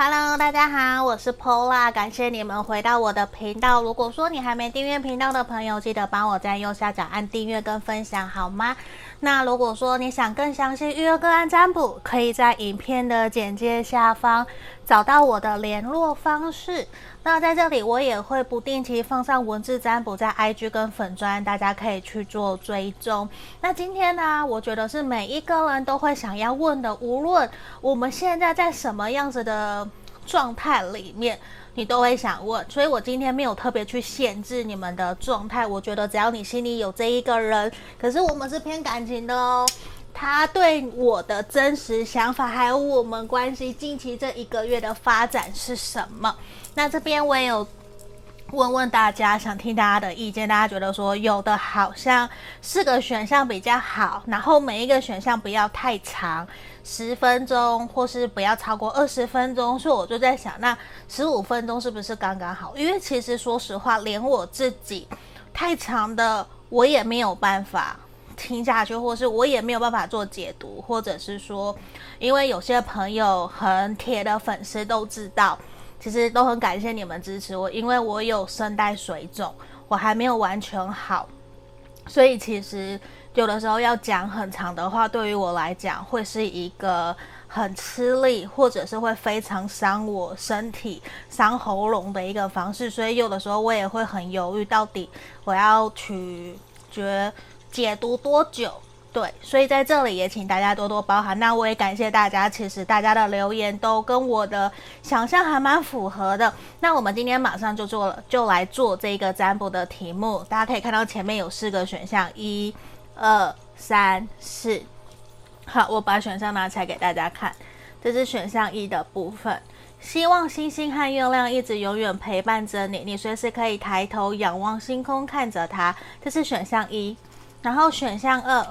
Hello，大家好，我是 Paula，感谢你们回到我的频道。如果说你还没订阅频道的朋友，记得帮我在右下角按订阅跟分享，好吗？那如果说你想更详细预约个案占卜，可以在影片的简介下方找到我的联络方式。那在这里我也会不定期放上文字占卜在 IG 跟粉专，大家可以去做追踪。那今天呢，我觉得是每一个人都会想要问的，无论我们现在在什么样子的状态里面，你都会想问。所以我今天没有特别去限制你们的状态，我觉得只要你心里有这一个人，可是我们是偏感情的哦。他对我的真实想法，还有我们关系近期这一个月的发展是什么？那这边我也有问问大家，想听大家的意见。大家觉得说有的好像四个选项比较好，然后每一个选项不要太长，十分钟或是不要超过二十分钟。所以我就在想，那十五分钟是不是刚刚好？因为其实说实话，连我自己太长的我也没有办法。听下去，或是我也没有办法做解读，或者是说，因为有些朋友很铁的粉丝都知道，其实都很感谢你们支持我，因为我有声带水肿，我还没有完全好，所以其实有的时候要讲很长的话，对于我来讲会是一个很吃力，或者是会非常伤我身体、伤喉咙的一个方式，所以有的时候我也会很犹豫，到底我要取决。解读多久？对，所以在这里也请大家多多包涵。那我也感谢大家，其实大家的留言都跟我的想象还蛮符合的。那我们今天马上就做了，就来做这个占卜的题目。大家可以看到前面有四个选项，一、二、三、四。好，我把选项拿起来给大家看。这是选项一的部分，希望星星和月亮一直永远陪伴着你，你随时可以抬头仰望星空，看着它。这是选项一。然后选项二，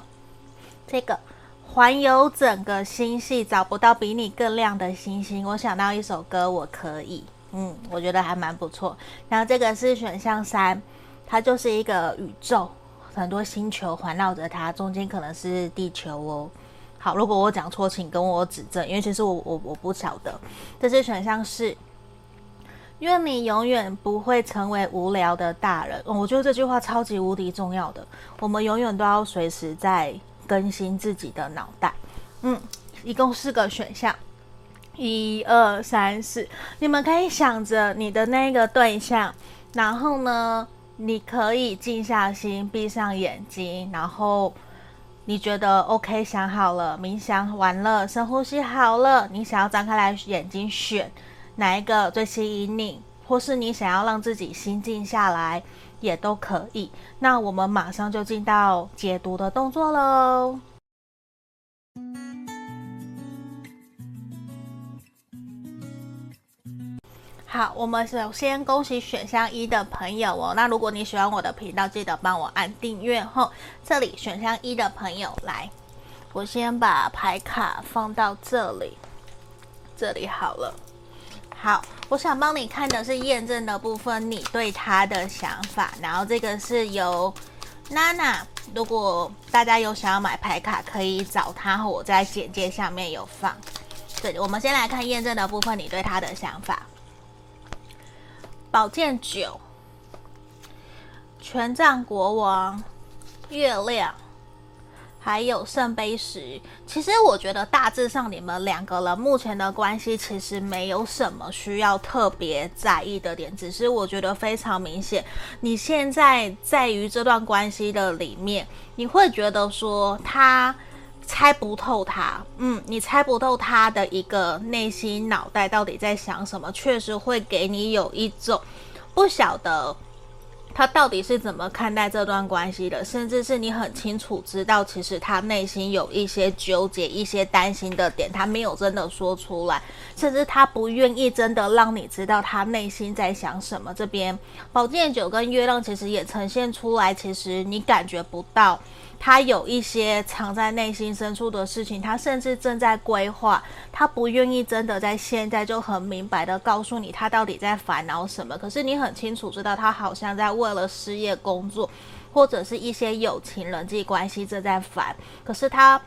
这个环游整个星系，找不到比你更亮的星星。我想到一首歌，我可以，嗯，我觉得还蛮不错。然后这个是选项三，它就是一个宇宙，很多星球环绕着它，中间可能是地球哦。好，如果我讲错，请跟我指正，因为其实我我我不晓得。这是选项四。愿你永远不会成为无聊的大人。我觉得这句话超级无敌重要的。我们永远都要随时在更新自己的脑袋。嗯，一共四个选项，一二三四。你们可以想着你的那个对象，然后呢，你可以静下心，闭上眼睛，然后你觉得 OK，想好了，冥想完了，深呼吸好了，你想要张开来眼睛选。哪一个最吸引你，或是你想要让自己心静下来，也都可以。那我们马上就进到解读的动作喽。好，我们首先恭喜选项一的朋友哦。那如果你喜欢我的频道，记得帮我按订阅后。这里选项一的朋友来，我先把牌卡放到这里，这里好了。好，我想帮你看的是验证的部分，你对他的想法。然后这个是由娜娜，如果大家有想要买牌卡，可以找他，我在简介下面有放。对，我们先来看验证的部分，你对他的想法。宝剑九，权杖国王，月亮。还有圣杯十，其实我觉得大致上你们两个人目前的关系其实没有什么需要特别在意的点，只是我觉得非常明显，你现在在于这段关系的里面，你会觉得说他猜不透他，嗯，你猜不透他的一个内心脑袋到底在想什么，确实会给你有一种不晓得。他到底是怎么看待这段关系的？甚至是你很清楚知道，其实他内心有一些纠结、一些担心的点，他没有真的说出来，甚至他不愿意真的让你知道他内心在想什么。这边宝剑九跟月亮其实也呈现出来，其实你感觉不到。他有一些藏在内心深处的事情，他甚至正在规划，他不愿意真的在现在就很明白的告诉你他到底在烦恼什么。可是你很清楚知道，他好像在为了失业、工作或者是一些友情、人际关系正在烦。可是他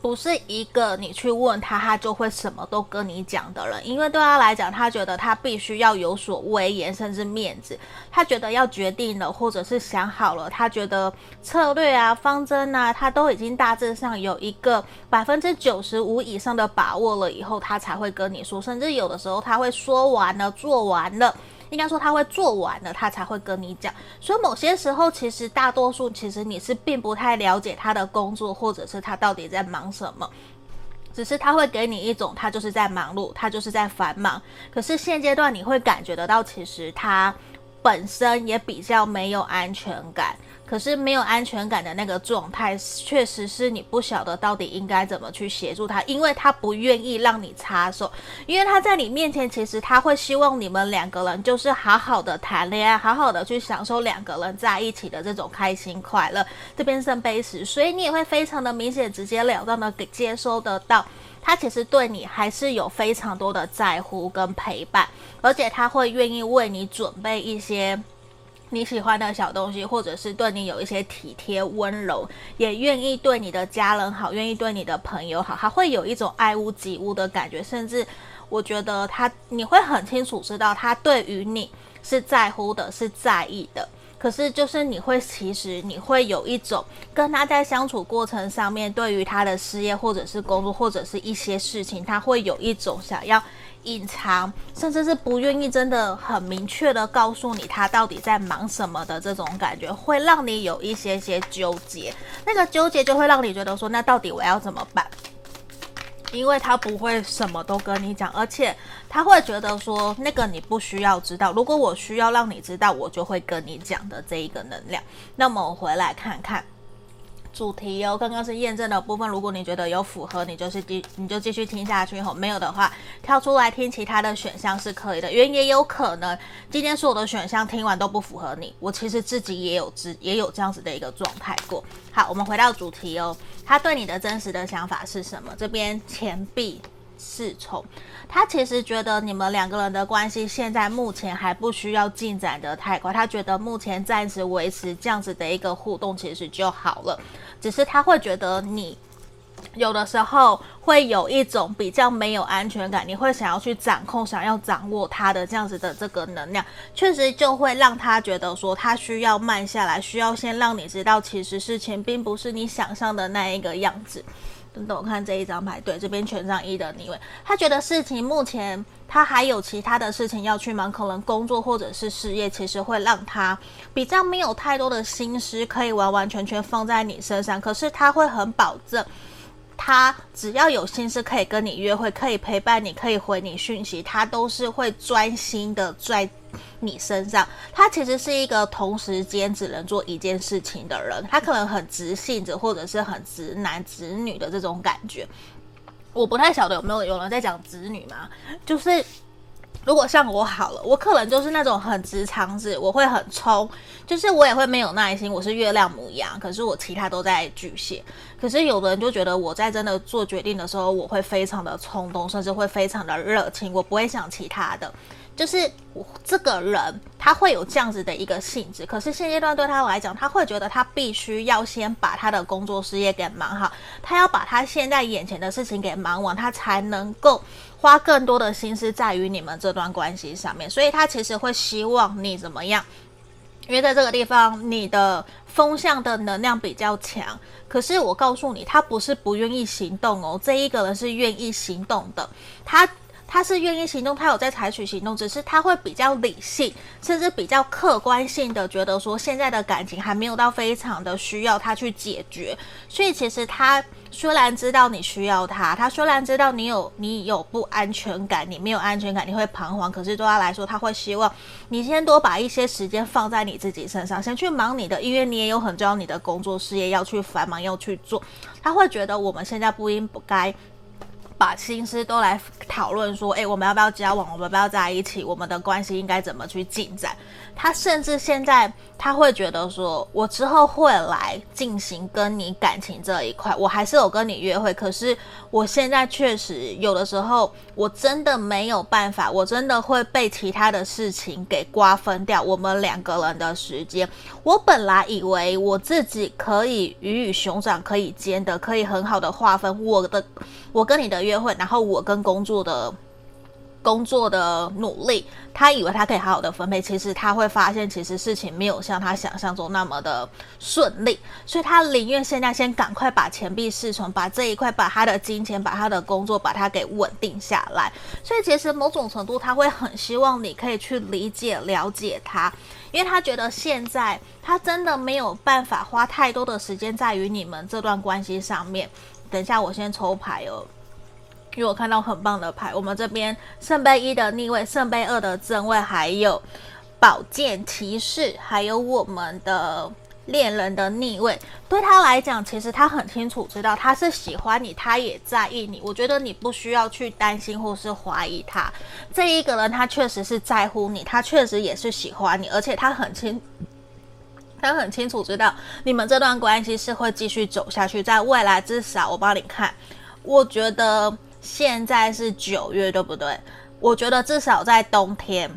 不是一个你去问他，他就会什么都跟你讲的人，因为对他来讲，他觉得他必须要有所威严，甚至面子。他觉得要决定了，或者是想好了，他觉得策略啊、方针啊，他都已经大致上有一个百分之九十五以上的把握了，以后他才会跟你说。甚至有的时候他会说完了，做完了。应该说他会做完了，他才会跟你讲。所以某些时候，其实大多数其实你是并不太了解他的工作，或者是他到底在忙什么。只是他会给你一种，他就是在忙碌，他就是在繁忙。可是现阶段你会感觉得到，其实他本身也比较没有安全感。可是没有安全感的那个状态，确实是你不晓得到底应该怎么去协助他，因为他不愿意让你插手，因为他在你面前，其实他会希望你们两个人就是好好的谈恋爱，好好的去享受两个人在一起的这种开心快乐。这边圣杯十，所以你也会非常的明显、直截了当的给接收得到，他其实对你还是有非常多的在乎跟陪伴，而且他会愿意为你准备一些。你喜欢的小东西，或者是对你有一些体贴温柔，也愿意对你的家人好，愿意对你的朋友好，他会有一种爱屋及乌的感觉。甚至我觉得他，你会很清楚知道他对于你是在乎的，是在意的。可是就是你会，其实你会有一种跟他在相处过程上面，对于他的事业或者是工作或者是一些事情，他会有一种想要。隐藏，甚至是不愿意真的很明确的告诉你他到底在忙什么的这种感觉，会让你有一些些纠结。那个纠结就会让你觉得说，那到底我要怎么办？因为他不会什么都跟你讲，而且他会觉得说，那个你不需要知道。如果我需要让你知道，我就会跟你讲的这一个能量。那么我回来看看。主题哦，刚刚是验证的部分。如果你觉得有符合，你就是继你就继续听下去。吼，没有的话，跳出来听其他的选项是可以的。因也有可能今天所有的选项听完都不符合你。我其实自己也有自也有这样子的一个状态过。好，我们回到主题哦，他对你的真实的想法是什么？这边钱币。侍从，他其实觉得你们两个人的关系现在目前还不需要进展得太快，他觉得目前暂时维持这样子的一个互动其实就好了。只是他会觉得你有的时候会有一种比较没有安全感，你会想要去掌控、想要掌握他的这样子的这个能量，确实就会让他觉得说他需要慢下来，需要先让你知道，其实事情并不是你想象的那一个样子。等等，我看这一张牌，对，这边权杖一的逆位，他觉得事情目前他还有其他的事情要去忙，可能工作或者是事业，其实会让他比较没有太多的心思可以完完全全放在你身上。可是他会很保证，他只要有心思可以跟你约会，可以陪伴你，可以回你讯息，他都是会专心的在。你身上，他其实是一个同时间只能做一件事情的人，他可能很直性子，或者是很直男直女的这种感觉。我不太晓得有没有有人在讲直女嘛？就是如果像我好了，我可能就是那种很直肠子，我会很冲，就是我也会没有耐心。我是月亮牡羊，可是我其他都在巨蟹。可是有的人就觉得我在真的做决定的时候，我会非常的冲动，甚至会非常的热情，我不会想其他的。就是这个人，他会有这样子的一个性质，可是现阶段对他来讲，他会觉得他必须要先把他的工作事业给忙好，他要把他现在眼前的事情给忙完，他才能够花更多的心思在于你们这段关系上面。所以他其实会希望你怎么样？因为在这个地方，你的风向的能量比较强。可是我告诉你，他不是不愿意行动哦，这一个人是愿意行动的，他。他是愿意行动，他有在采取行动，只是他会比较理性，甚至比较客观性的觉得说，现在的感情还没有到非常的需要他去解决。所以其实他虽然知道你需要他，他虽然知道你有你有不安全感，你没有安全感，你会彷徨。可是对他来说，他会希望你先多把一些时间放在你自己身上，先去忙你的，因为你也有很重要你的工作事业要去繁忙要去做。他会觉得我们现在不应不该。把心思都来讨论说，诶，我们要不要交往？我们要不要在一起？我们的关系应该怎么去进展？他甚至现在他会觉得说，我之后会来进行跟你感情这一块，我还是有跟你约会，可是我现在确实有的时候我真的没有办法，我真的会被其他的事情给瓜分掉我们两个人的时间。我本来以为我自己可以鱼与熊掌可以兼的，可以很好的划分我的，我跟你的。约会，然后我跟工作的工作的努力，他以为他可以好好的分配，其实他会发现，其实事情没有像他想象中那么的顺利，所以他宁愿现在先赶快把钱币释从，把这一块，把他的金钱，把他的工作，把它给稳定下来。所以其实某种程度，他会很希望你可以去理解、了解他，因为他觉得现在他真的没有办法花太多的时间在于你们这段关系上面。等一下，我先抽牌哦。因为我看到很棒的牌，我们这边圣杯一的逆位，圣杯二的正位，还有宝剑骑士，还有我们的恋人的逆位。对他来讲，其实他很清楚知道他是喜欢你，他也在意你。我觉得你不需要去担心或是怀疑他。这一个人他确实是在乎你，他确实也是喜欢你，而且他很清，他很清楚知道你们这段关系是会继续走下去，在未来至少我帮你看，我觉得。现在是九月，对不对？我觉得至少在冬天。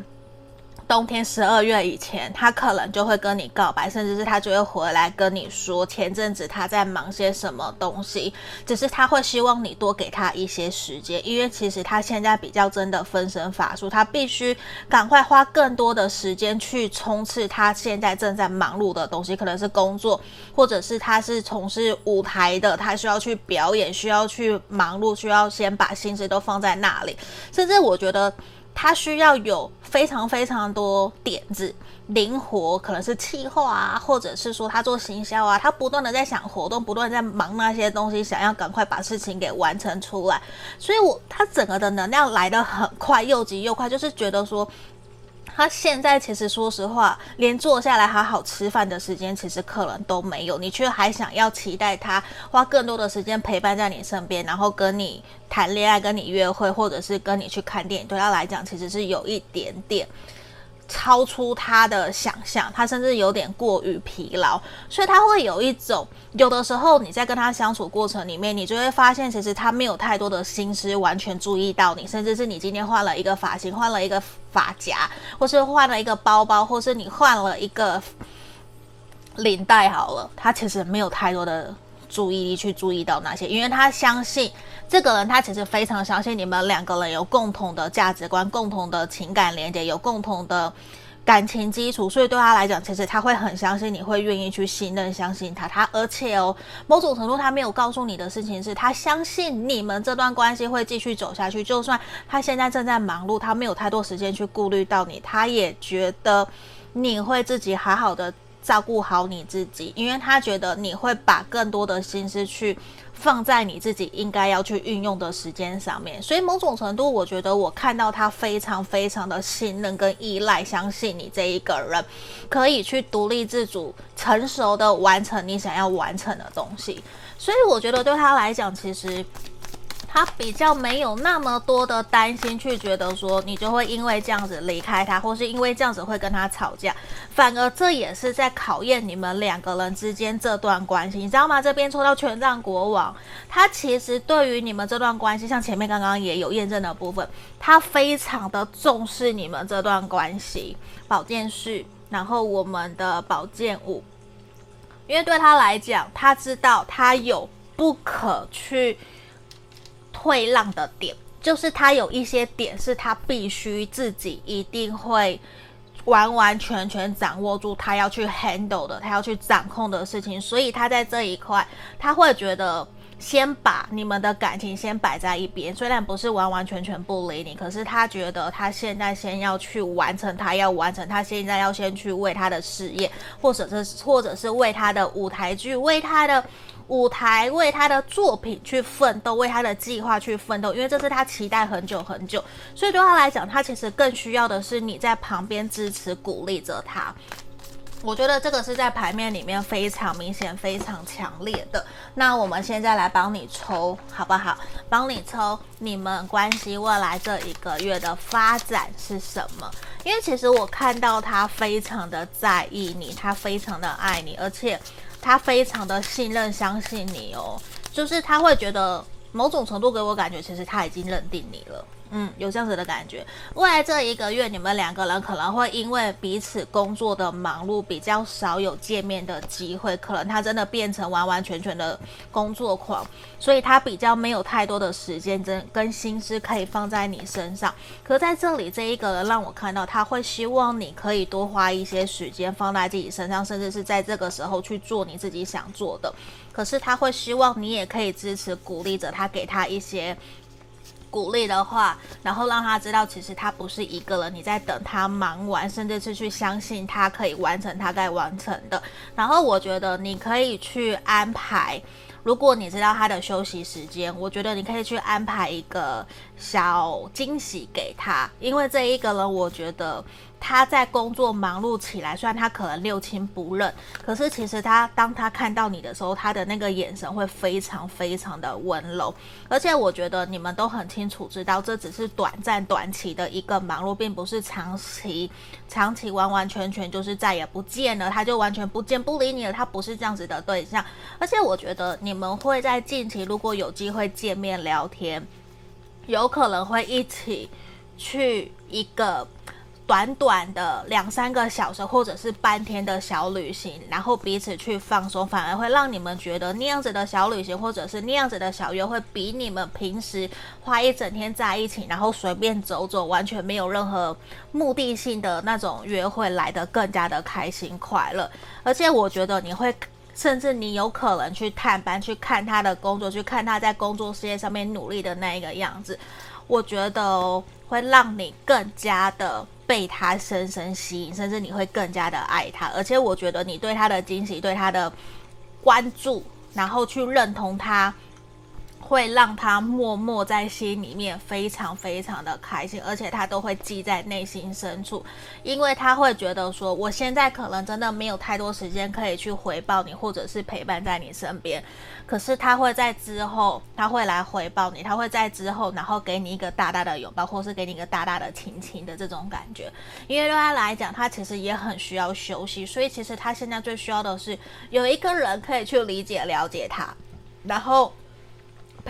冬天十二月以前，他可能就会跟你告白，甚至是他就会回来跟你说前阵子他在忙些什么东西。只是他会希望你多给他一些时间，因为其实他现在比较真的分身乏术，他必须赶快花更多的时间去冲刺他现在正在忙碌的东西，可能是工作，或者是他是从事舞台的，他需要去表演，需要去忙碌，需要先把心思都放在那里。甚至我觉得。他需要有非常非常多点子，灵活，可能是气候啊，或者是说他做行销啊，他不断的在想活动，不断在忙那些东西，想要赶快把事情给完成出来。所以我他整个的能量来得很快，又急又快，就是觉得说。他现在其实说实话，连坐下来好好吃饭的时间，其实可能都没有。你却还想要期待他花更多的时间陪伴在你身边，然后跟你谈恋爱、跟你约会，或者是跟你去看电影。对他来讲，其实是有一点点。超出他的想象，他甚至有点过于疲劳，所以他会有一种，有的时候你在跟他相处过程里面，你就会发现，其实他没有太多的心思完全注意到你，甚至是你今天换了一个发型，换了一个发夹，或是换了一个包包，或是你换了一个领带，好了，他其实没有太多的注意力去注意到那些，因为他相信。这个人他其实非常相信你们两个人有共同的价值观、共同的情感连接、有共同的感情基础，所以对他来讲，其实他会很相信你会愿意去信任、相信他。他而且哦，某种程度他没有告诉你的事情是，他相信你们这段关系会继续走下去。就算他现在正在忙碌，他没有太多时间去顾虑到你，他也觉得你会自己好好的照顾好你自己，因为他觉得你会把更多的心思去。放在你自己应该要去运用的时间上面，所以某种程度，我觉得我看到他非常非常的信任跟依赖，相信你这一个人可以去独立自主、成熟的完成你想要完成的东西，所以我觉得对他来讲，其实。他比较没有那么多的担心，去觉得说你就会因为这样子离开他，或是因为这样子会跟他吵架，反而这也是在考验你们两个人之间这段关系，你知道吗？这边抽到权杖国王，他其实对于你们这段关系，像前面刚刚也有验证的部分，他非常的重视你们这段关系。宝剑四，然后我们的宝剑五，因为对他来讲，他知道他有不可去。退让的点，就是他有一些点是他必须自己一定会完完全全掌握住，他要去 handle 的，他要去掌控的事情。所以他在这一块，他会觉得先把你们的感情先摆在一边，虽然不是完完全全不理你，可是他觉得他现在先要去完成，他要完成，他现在要先去为他的事业，或者是或者是为他的舞台剧，为他的。舞台为他的作品去奋斗，为他的计划去奋斗，因为这是他期待很久很久，所以对他来讲，他其实更需要的是你在旁边支持鼓励着他。我觉得这个是在牌面里面非常明显、非常强烈的。那我们现在来帮你抽，好不好？帮你抽你们关系未来这一个月的发展是什么？因为其实我看到他非常的在意你，他非常的爱你，而且他非常的信任、相信你哦。就是他会觉得某种程度给我感觉，其实他已经认定你了。嗯，有这样子的感觉。未来这一个月，你们两个人可能会因为彼此工作的忙碌，比较少有见面的机会。可能他真的变成完完全全的工作狂，所以他比较没有太多的时间跟跟心思可以放在你身上。可在这里，这一个人让我看到，他会希望你可以多花一些时间放在自己身上，甚至是在这个时候去做你自己想做的。可是他会希望你也可以支持、鼓励着他，给他一些。鼓励的话，然后让他知道，其实他不是一个人，你在等他忙完，甚至是去相信他可以完成他该完成的。然后我觉得你可以去安排，如果你知道他的休息时间，我觉得你可以去安排一个小惊喜给他，因为这一个人，我觉得。他在工作忙碌起来，虽然他可能六亲不认，可是其实他当他看到你的时候，他的那个眼神会非常非常的温柔。而且我觉得你们都很清楚知道，这只是短暂短期的一个忙碌，并不是长期，长期完完全全就是再也不见了，他就完全不见不理你了。他不是这样子的对象。而且我觉得你们会在近期如果有机会见面聊天，有可能会一起去一个。短短的两三个小时，或者是半天的小旅行，然后彼此去放松，反而会让你们觉得那样子的小旅行，或者是那样子的小约会，比你们平时花一整天在一起，然后随便走走，完全没有任何目的性的那种约会来得更加的开心快乐。而且我觉得你会，甚至你有可能去探班，去看他的工作，去看他在工作事业上面努力的那一个样子，我觉得会让你更加的。被他深深吸引，甚至你会更加的爱他。而且我觉得你对他的惊喜、对他的关注，然后去认同他，会让他默默在心里面非常非常的开心，而且他都会记在内心深处，因为他会觉得说，我现在可能真的没有太多时间可以去回报你，或者是陪伴在你身边。可是他会在之后，他会来回报你，他会在之后，然后给你一个大大的拥抱，或是给你一个大大的亲亲的这种感觉。因为对他来讲，他其实也很需要休息，所以其实他现在最需要的是有一个人可以去理解、了解他，然后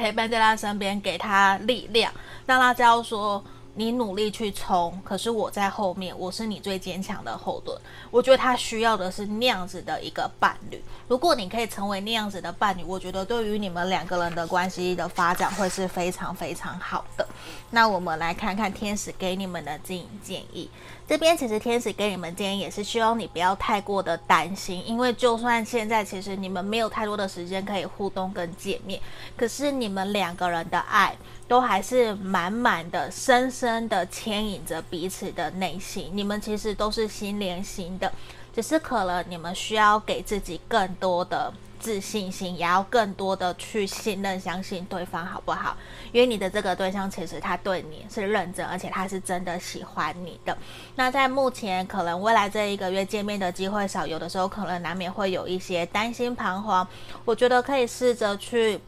陪伴在他身边，给他力量，让他知道说。你努力去冲，可是我在后面，我是你最坚强的后盾。我觉得他需要的是那样子的一个伴侣。如果你可以成为那样子的伴侣，我觉得对于你们两个人的关系的发展会是非常非常好的。那我们来看看天使给你们的经营建议。这边其实天使给你们建议也是希望你不要太过的担心，因为就算现在其实你们没有太多的时间可以互动跟见面，可是你们两个人的爱。都还是满满的、深深的牵引着彼此的内心。你们其实都是心连心的，只是可能你们需要给自己更多的自信心，也要更多的去信任、相信对方，好不好？因为你的这个对象其实他对你是认真，而且他是真的喜欢你的。那在目前可能未来这一个月见面的机会少，有的时候可能难免会有一些担心、彷徨。我觉得可以试着去。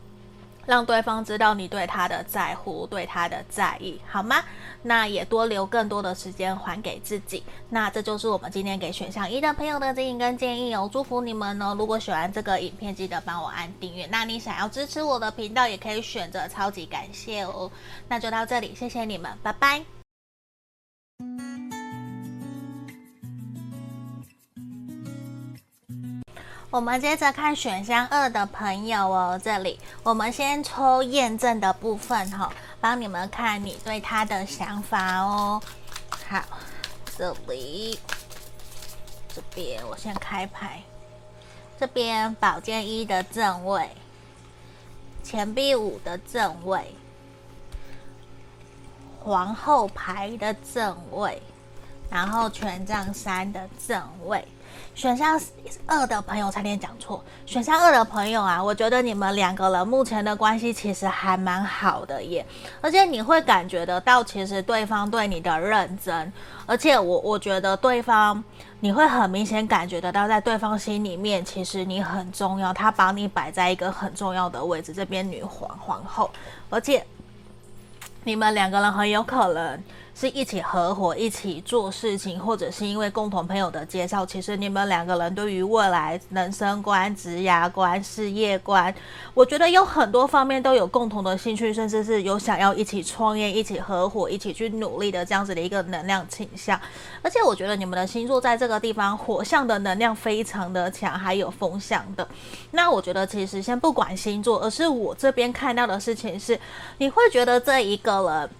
让对方知道你对他的在乎，对他的在意，好吗？那也多留更多的时间还给自己。那这就是我们今天给选项一的朋友的建议跟建议哦。祝福你们哦！如果喜欢这个影片，记得帮我按订阅。那你想要支持我的频道，也可以选择超级感谢哦。那就到这里，谢谢你们，拜拜。我们接着看选项二的朋友哦，这里我们先抽验证的部分哈、哦，帮你们看你对他的想法哦。好，这里，这边我先开牌，这边宝剑一的正位，钱币五的正位，皇后牌的正位，然后权杖三的正位。选项二的朋友差点讲错，选项二的朋友啊，我觉得你们两个人目前的关系其实还蛮好的耶，而且你会感觉得到，其实对方对你的认真，而且我我觉得对方你会很明显感觉得到，在对方心里面，其实你很重要，他把你摆在一个很重要的位置，这边女皇皇后，而且你们两个人很有可能。是一起合伙一起做事情，或者是因为共同朋友的介绍。其实你们两个人对于未来人生观、职业观、事业观，我觉得有很多方面都有共同的兴趣，甚至是有想要一起创业、一起合伙、一起去努力的这样子的一个能量倾向。而且我觉得你们的星座在这个地方，火象的能量非常的强，还有风象的。那我觉得其实先不管星座，而是我这边看到的事情是，你会觉得这一个人。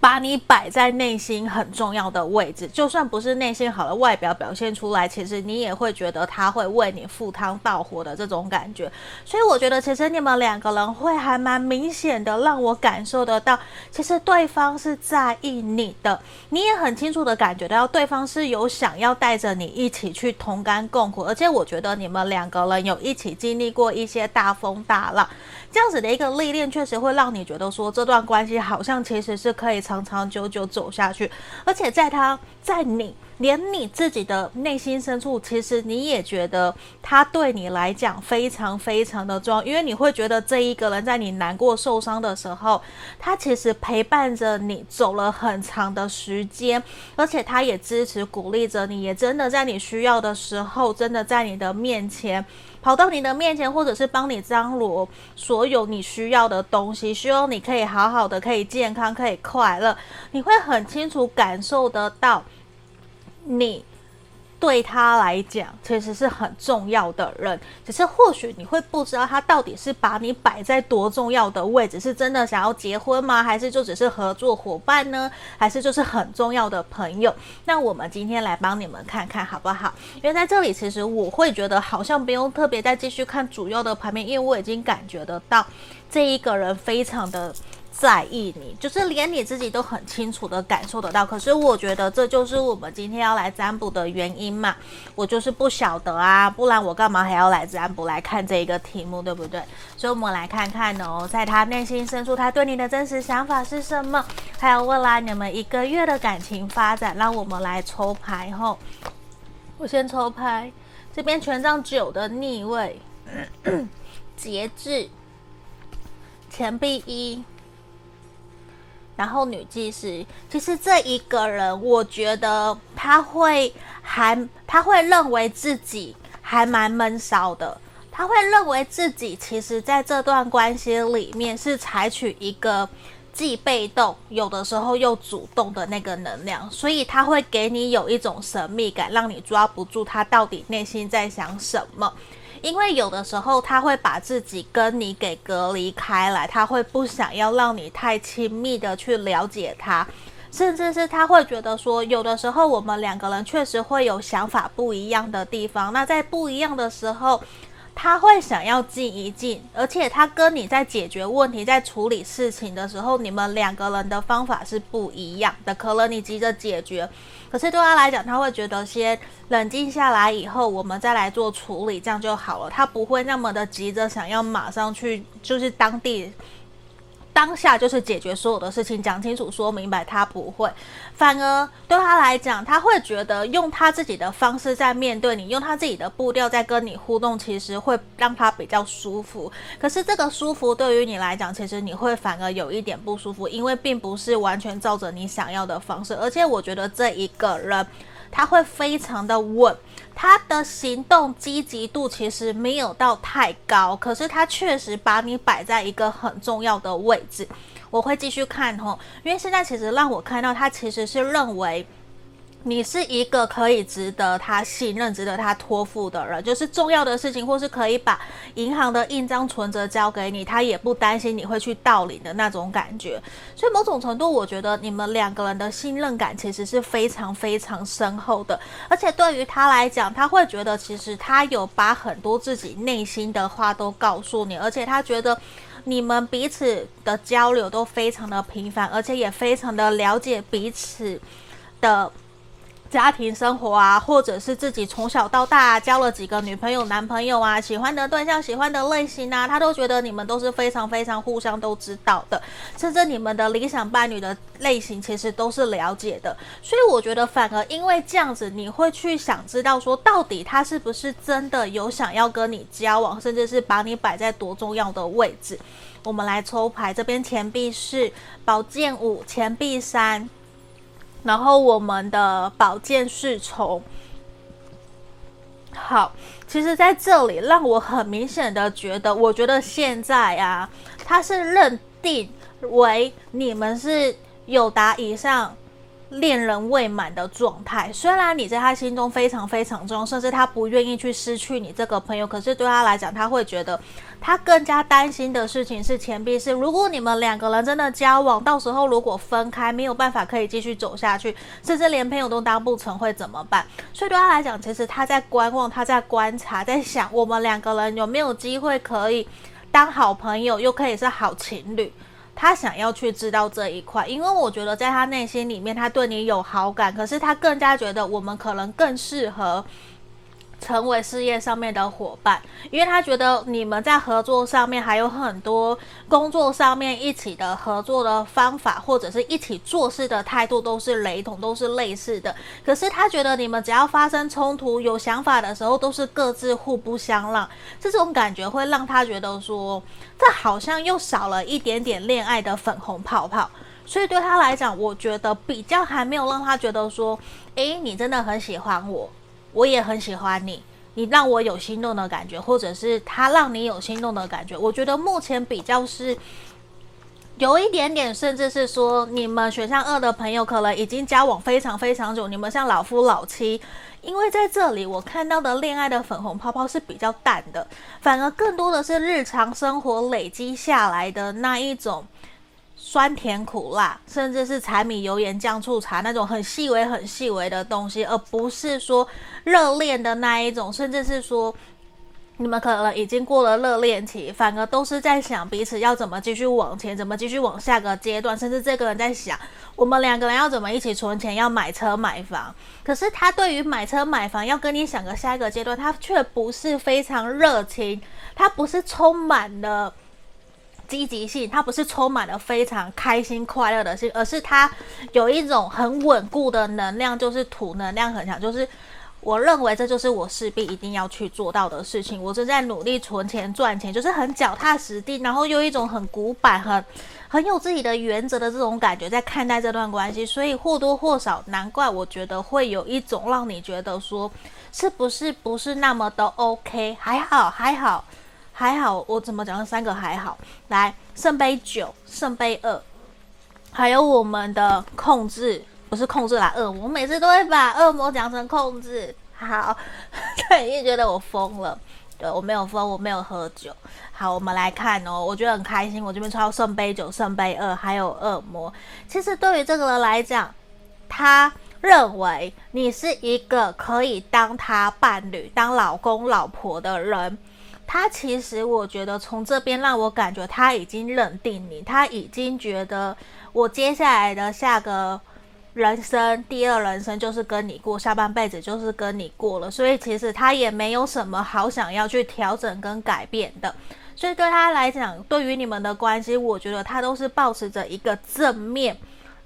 把你摆在内心很重要的位置，就算不是内心好的外表表现出来，其实你也会觉得他会为你赴汤蹈火的这种感觉。所以我觉得，其实你们两个人会还蛮明显的让我感受得到，其实对方是在意你的，你也很清楚的感觉到对方是有想要带着你一起去同甘共苦，而且我觉得你们两个人有一起经历过一些大风大浪。这样子的一个历练，确实会让你觉得说，这段关系好像其实是可以 长长久久走下去，而且在他，在你，连你自己的内心深处，其实你也觉得他对你来讲非常非常的重要，因为你会觉得这一个人在你难过受伤的时候，他其实陪伴着你走了很长的时间，而且他也支持鼓励着你，也真的在你需要的时候，真的在你的面前。跑到你的面前，或者是帮你张罗所有你需要的东西，希望你可以好好的，可以健康，可以快乐。你会很清楚感受得到你。对他来讲，其实是很重要的人，只是或许你会不知道他到底是把你摆在多重要的位置，是真的想要结婚吗？还是就只是合作伙伴呢？还是就是很重要的朋友？那我们今天来帮你们看看好不好？因为在这里，其实我会觉得好像不用特别再继续看主要的牌面，因为我已经感觉得到这一个人非常的。在意你，就是连你自己都很清楚的感受得到。可是我觉得这就是我们今天要来占卜的原因嘛。我就是不晓得啊，不然我干嘛还要来占卜来看这一个题目，对不对？所以我们来看看哦，在他内心深处，他对你的真实想法是什么？还有未来你们一个月的感情发展，让我们来抽牌吼。我先抽牌，这边权杖九的逆位，节制，钱币一。然后女祭司，其实这一个人，我觉得他会还他会认为自己还蛮闷骚的，他会认为自己其实在这段关系里面是采取一个既被动，有的时候又主动的那个能量，所以他会给你有一种神秘感，让你抓不住他到底内心在想什么。因为有的时候他会把自己跟你给隔离开来，他会不想要让你太亲密的去了解他，甚至是他会觉得说，有的时候我们两个人确实会有想法不一样的地方，那在不一样的时候，他会想要静一静，而且他跟你在解决问题、在处理事情的时候，你们两个人的方法是不一样的，可能你急着解决。可是对他来讲，他会觉得先冷静下来以后，我们再来做处理，这样就好了。他不会那么的急着想要马上去，就是当地当下就是解决所有的事情，讲清楚说明白。他不会，反而对他来讲，他会觉得用他自己的方式在面对你，用他自己的步调在跟你互动，其实会让他比较舒服。可是这个舒服对于你来讲，其实你会反而有一点不舒服，因为并不是完全照着你想要的方式。而且我觉得这一个人他会非常的稳。他的行动积极度其实没有到太高，可是他确实把你摆在一个很重要的位置。我会继续看吼，因为现在其实让我看到他其实是认为。你是一个可以值得他信任、值得他托付的人，就是重要的事情，或是可以把银行的印章、存折交给你，他也不担心你会去盗领的那种感觉。所以某种程度，我觉得你们两个人的信任感其实是非常非常深厚的。而且对于他来讲，他会觉得其实他有把很多自己内心的话都告诉你，而且他觉得你们彼此的交流都非常的频繁，而且也非常的了解彼此的。家庭生活啊，或者是自己从小到大，交了几个女朋友、男朋友啊，喜欢的对象、喜欢的类型啊，他都觉得你们都是非常非常互相都知道的，甚至你们的理想伴侣的类型其实都是了解的。所以我觉得反而因为这样子，你会去想知道说，到底他是不是真的有想要跟你交往，甚至是把你摆在多重要的位置。我们来抽牌，这边钱币是、宝剑五、钱币三。然后我们的宝剑侍从，好，其实在这里让我很明显的觉得，我觉得现在啊，他是认定为你们是有达以上。恋人未满的状态，虽然你在他心中非常非常重要，甚至他不愿意去失去你这个朋友，可是对他来讲，他会觉得他更加担心的事情是钱币是，如果你们两个人真的交往，到时候如果分开，没有办法可以继续走下去，甚至连朋友都当不成，会怎么办？所以对他来讲，其实他在观望，他在观察，在想我们两个人有没有机会可以当好朋友，又可以是好情侣。他想要去知道这一块，因为我觉得在他内心里面，他对你有好感，可是他更加觉得我们可能更适合。成为事业上面的伙伴，因为他觉得你们在合作上面还有很多工作上面一起的合作的方法，或者是一起做事的态度都是雷同，都是类似的。可是他觉得你们只要发生冲突、有想法的时候，都是各自互不相让。这种感觉会让他觉得说，这好像又少了一点点恋爱的粉红泡泡。所以对他来讲，我觉得比较还没有让他觉得说，诶，你真的很喜欢我。我也很喜欢你，你让我有心动的感觉，或者是他让你有心动的感觉。我觉得目前比较是有一点点，甚至是说你们选项二的朋友可能已经交往非常非常久，你们像老夫老妻。因为在这里我看到的恋爱的粉红泡泡是比较淡的，反而更多的是日常生活累积下来的那一种。酸甜苦辣，甚至是柴米油盐酱醋茶那种很细微、很细微的东西，而不是说热恋的那一种，甚至是说你们可能已经过了热恋期，反而都是在想彼此要怎么继续往前，怎么继续往下个阶段，甚至这个人在想我们两个人要怎么一起存钱，要买车买房。可是他对于买车买房要跟你想个下一个阶段，他却不是非常热情，他不是充满了。积极性，它不是充满了非常开心快乐的心，而是它有一种很稳固的能量，就是土能量很强。就是我认为这就是我势必一定要去做到的事情。我正在努力存钱赚钱，就是很脚踏实地，然后又一种很古板、很很有自己的原则的这种感觉在看待这段关系。所以或多或少，难怪我觉得会有一种让你觉得说，是不是不是那么的 OK？还好，还好。还好，我怎么讲了三个还好。来，圣杯九，圣杯二，还有我们的控制，不是控制啦，恶魔。我每次都会把恶魔讲成控制。好，对，你觉得我疯了？对，我没有疯，我没有喝酒。好，我们来看哦，我觉得很开心。我这边抽到圣杯九、圣杯二，还有恶魔。其实对于这个人来讲，他认为你是一个可以当他伴侣、当老公、老婆的人。他其实，我觉得从这边让我感觉他已经认定你，他已经觉得我接下来的下个人生，第二人生就是跟你过，下半辈子就是跟你过了，所以其实他也没有什么好想要去调整跟改变的，所以对他来讲，对于你们的关系，我觉得他都是保持着一个正面。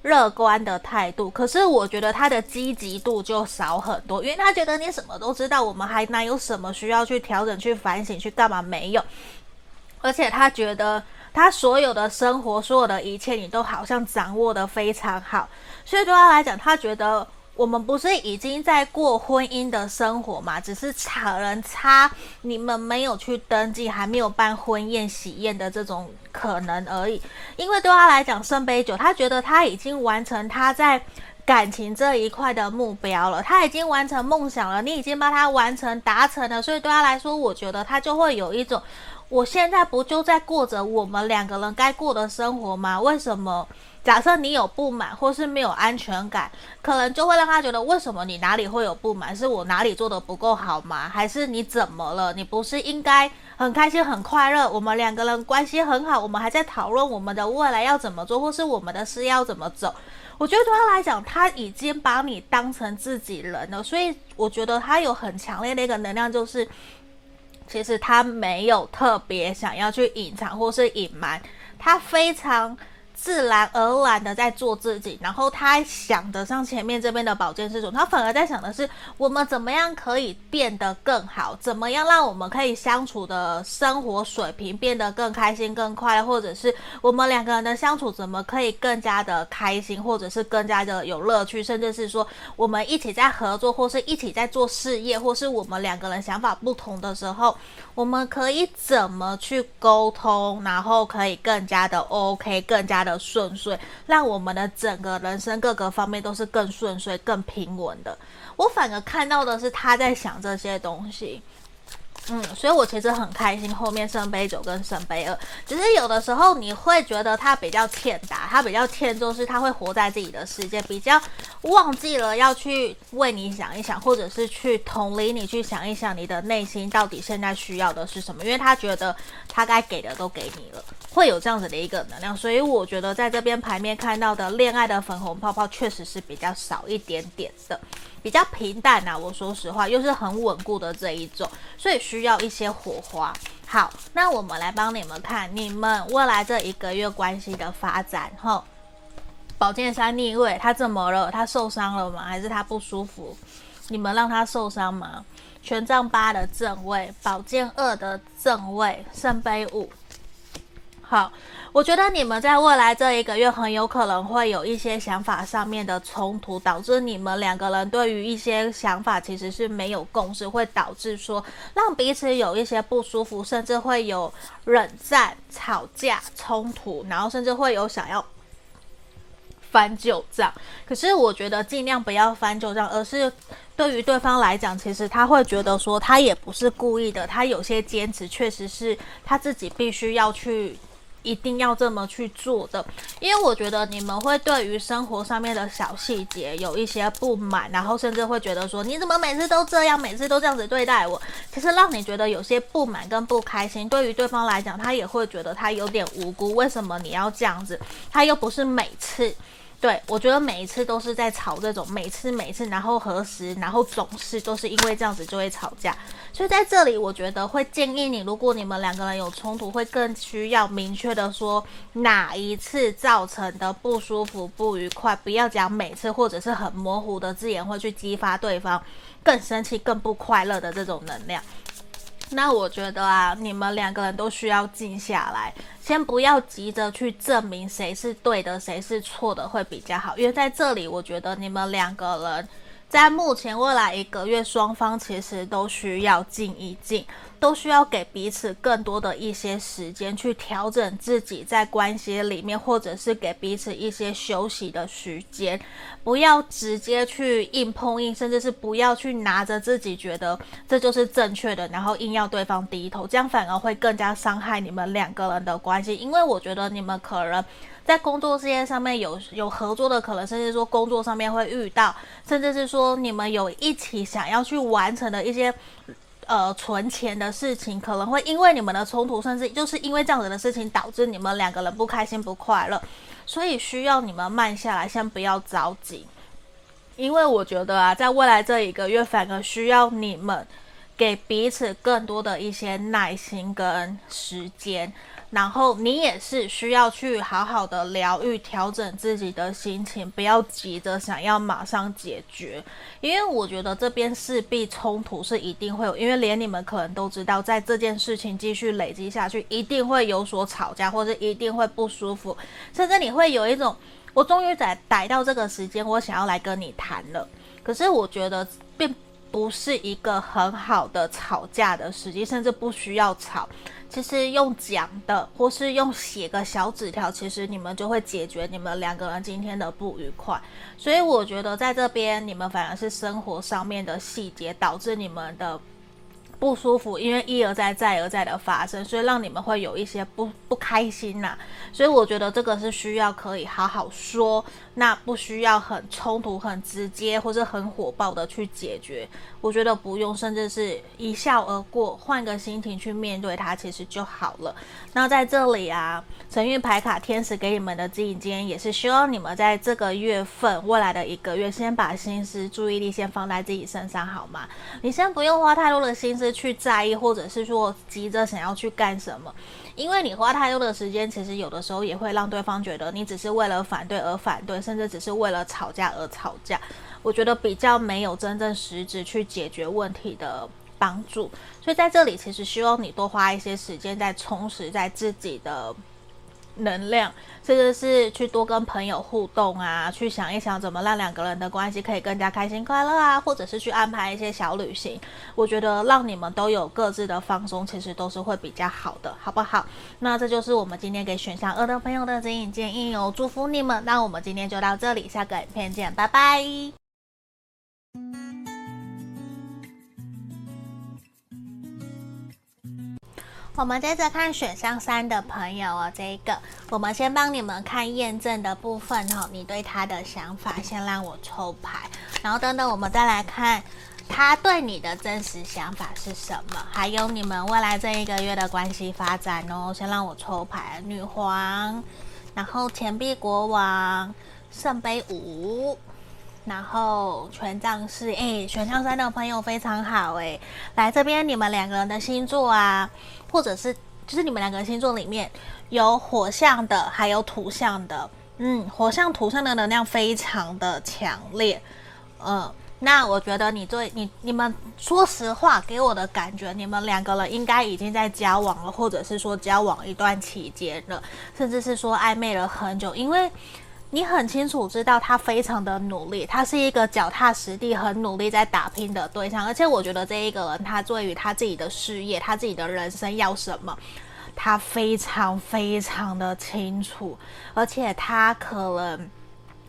乐观的态度，可是我觉得他的积极度就少很多，因为他觉得你什么都知道，我们还哪有什么需要去调整、去反省、去干嘛？没有，而且他觉得他所有的生活、所有的一切，你都好像掌握得非常好，所以对他来讲，他觉得。我们不是已经在过婚姻的生活嘛？只是差人差你们没有去登记，还没有办婚宴喜宴的这种可能而已。因为对他来讲，圣杯九，他觉得他已经完成他在感情这一块的目标了，他已经完成梦想了，你已经帮他完成达成了，所以对他来说，我觉得他就会有一种，我现在不就在过着我们两个人该过的生活吗？为什么？假设你有不满或是没有安全感，可能就会让他觉得，为什么你哪里会有不满？是我哪里做得不够好吗？还是你怎么了？你不是应该很开心、很快乐？我们两个人关系很好，我们还在讨论我们的未来要怎么做，或是我们的事要怎么走。我觉得对他来讲，他已经把你当成自己人了，所以我觉得他有很强烈的一个能量，就是其实他没有特别想要去隐藏或是隐瞒，他非常。自然而然的在做自己，然后他想的像前面这边的宝剑侍从，他反而在想的是我们怎么样可以变得更好，怎么样让我们可以相处的生活水平变得更开心、更快乐，或者是我们两个人的相处怎么可以更加的开心，或者是更加的有乐趣，甚至是说我们一起在合作，或是一起在做事业，或是我们两个人想法不同的时候，我们可以怎么去沟通，然后可以更加的 OK，更加的。顺遂，让我们的整个人生各个方面都是更顺遂、更平稳的。我反而看到的是他在想这些东西。嗯，所以我其实很开心，后面圣杯九跟圣杯二，只是有的时候你会觉得他比较欠打，他比较欠就，是他会活在自己的世界，比较忘记了要去为你想一想，或者是去同理你，去想一想你的内心到底现在需要的是什么，因为他觉得他该给的都给你了，会有这样子的一个能量，所以我觉得在这边牌面看到的恋爱的粉红泡泡确实是比较少一点点的。比较平淡啊，我说实话，又是很稳固的这一种，所以需要一些火花。好，那我们来帮你们看你们未来这一个月关系的发展。吼，宝剑三逆位，他怎么了？他受伤了吗？还是他不舒服？你们让他受伤吗？权杖八的正位，宝剑二的正位，圣杯五。好，我觉得你们在未来这一个月很有可能会有一些想法上面的冲突，导致你们两个人对于一些想法其实是没有共识，会导致说让彼此有一些不舒服，甚至会有冷战、吵架、冲突，然后甚至会有想要翻旧账。可是我觉得尽量不要翻旧账，而是对于对方来讲，其实他会觉得说他也不是故意的，他有些坚持确实是他自己必须要去。一定要这么去做的，因为我觉得你们会对于生活上面的小细节有一些不满，然后甚至会觉得说，你怎么每次都这样，每次都这样子对待我？其实让你觉得有些不满跟不开心，对于对方来讲，他也会觉得他有点无辜，为什么你要这样子？他又不是每次。对，我觉得每一次都是在吵这种，每次每次，然后何时，然后总是都是因为这样子就会吵架。所以在这里，我觉得会建议你，如果你们两个人有冲突，会更需要明确的说哪一次造成的不舒服、不愉快，不要讲每次或者是很模糊的字眼，会去激发对方更生气、更不快乐的这种能量。那我觉得啊，你们两个人都需要静下来，先不要急着去证明谁是对的，谁是错的，会比较好。因为在这里，我觉得你们两个人。在目前未来一个月，双方其实都需要静一静，都需要给彼此更多的一些时间去调整自己在关系里面，或者是给彼此一些休息的时间，不要直接去硬碰硬，甚至是不要去拿着自己觉得这就是正确的，然后硬要对方低头，这样反而会更加伤害你们两个人的关系，因为我觉得你们可能。在工作事业上面有有合作的可能，甚至说工作上面会遇到，甚至是说你们有一起想要去完成的一些呃存钱的事情，可能会因为你们的冲突，甚至就是因为这样子的事情导致你们两个人不开心不快乐，所以需要你们慢下来，先不要着急，因为我觉得啊，在未来这一个月，反而需要你们给彼此更多的一些耐心跟时间。然后你也是需要去好好的疗愈、调整自己的心情，不要急着想要马上解决，因为我觉得这边势必冲突是一定会有，因为连你们可能都知道，在这件事情继续累积下去，一定会有所吵架，或者一定会不舒服，甚至你会有一种，我终于在逮到这个时间，我想要来跟你谈了。可是我觉得并不是一个很好的吵架的时机，甚至不需要吵。其实用讲的，或是用写个小纸条，其实你们就会解决你们两个人今天的不愉快。所以我觉得在这边，你们反而是生活上面的细节导致你们的不舒服，因为一而再再而再的发生，所以让你们会有一些不不开心呐、所以我觉得这个是需要可以好好说，那不需要很冲突、很直接或者很火爆的去解决。我觉得不用，甚至是一笑而过，换个心情去面对它，其实就好了。那在这里啊，神諭牌卡天使给你们的指引，今天也是希望你们在这个月份、未来的一个月，先把心思、注意力先放在自己身上，好吗？你先不用花太多的心思去在意，或者是说急着想要去干什么。因为你花太多的时间，其实有的时候也会让对方觉得你只是为了反对而反对，甚至只是为了吵架而吵架。我觉得比较没有真正实质去解决问题的帮助。所以在这里，其实希望你多花一些时间在充实在自己的。能量，甚至是去多跟朋友互动啊，去想一想怎么让两个人的关系可以更加开心快乐啊，或者是去安排一些小旅行。我觉得让你们都有各自的放松，其实都是会比较好的，好不好？那这就是我们今天给选项二的朋友的指引建议哦，祝福你们。那我们今天就到这里，下个影片见，拜拜。我们接着看选项三的朋友哦，这一个我们先帮你们看验证的部分哈，你对他的想法，先让我抽牌，然后等等我们再来看他对你的真实想法是什么，还有你们未来这一个月的关系发展哦，先让我抽牌，女皇，然后钱币国王，圣杯五。然后权杖四，哎，选项三的朋友非常好，哎，来这边你们两个人的星座啊，或者是就是你们两个星座里面有火象的，还有土象的，嗯，火象土象的能量非常的强烈，嗯，那我觉得你对你你们说实话给我的感觉，你们两个人应该已经在交往了，或者是说交往一段期间了，甚至是说暧昧了很久，因为。你很清楚知道他非常的努力，他是一个脚踏实地、很努力在打拼的对象，而且我觉得这一个人，他对于他自己的事业、他自己的人生要什么，他非常非常的清楚，而且他可能。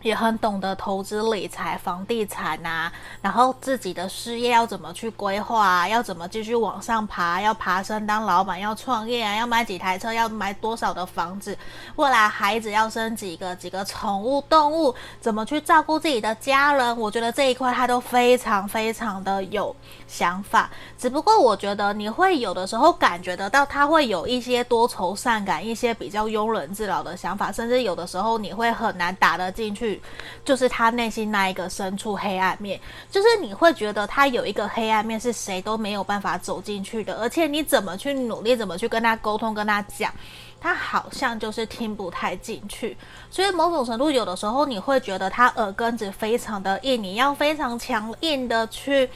也很懂得投资理财、房地产啊，然后自己的事业要怎么去规划啊，要怎么继续往上爬，要爬升当老板，要创业啊，要买几台车，要买多少的房子，未来孩子要生几个，几个宠物动物，怎么去照顾自己的家人，我觉得这一块他都非常非常的有。想法。只不过我觉得你会有的时候感觉得到他会有一些多愁善感，一些比较庸人自扰的想法，甚至有的时候你会很难打得进去。就是他内心那一个深处黑暗面，就是你会觉得他有一个黑暗面是谁都没有办法走进去的，而且你怎么去努力，怎么去跟他沟通，跟他讲，他好像就是听不太进去。所以某种程度，有的时候你会觉得他耳根子非常的硬，你要非常强硬的去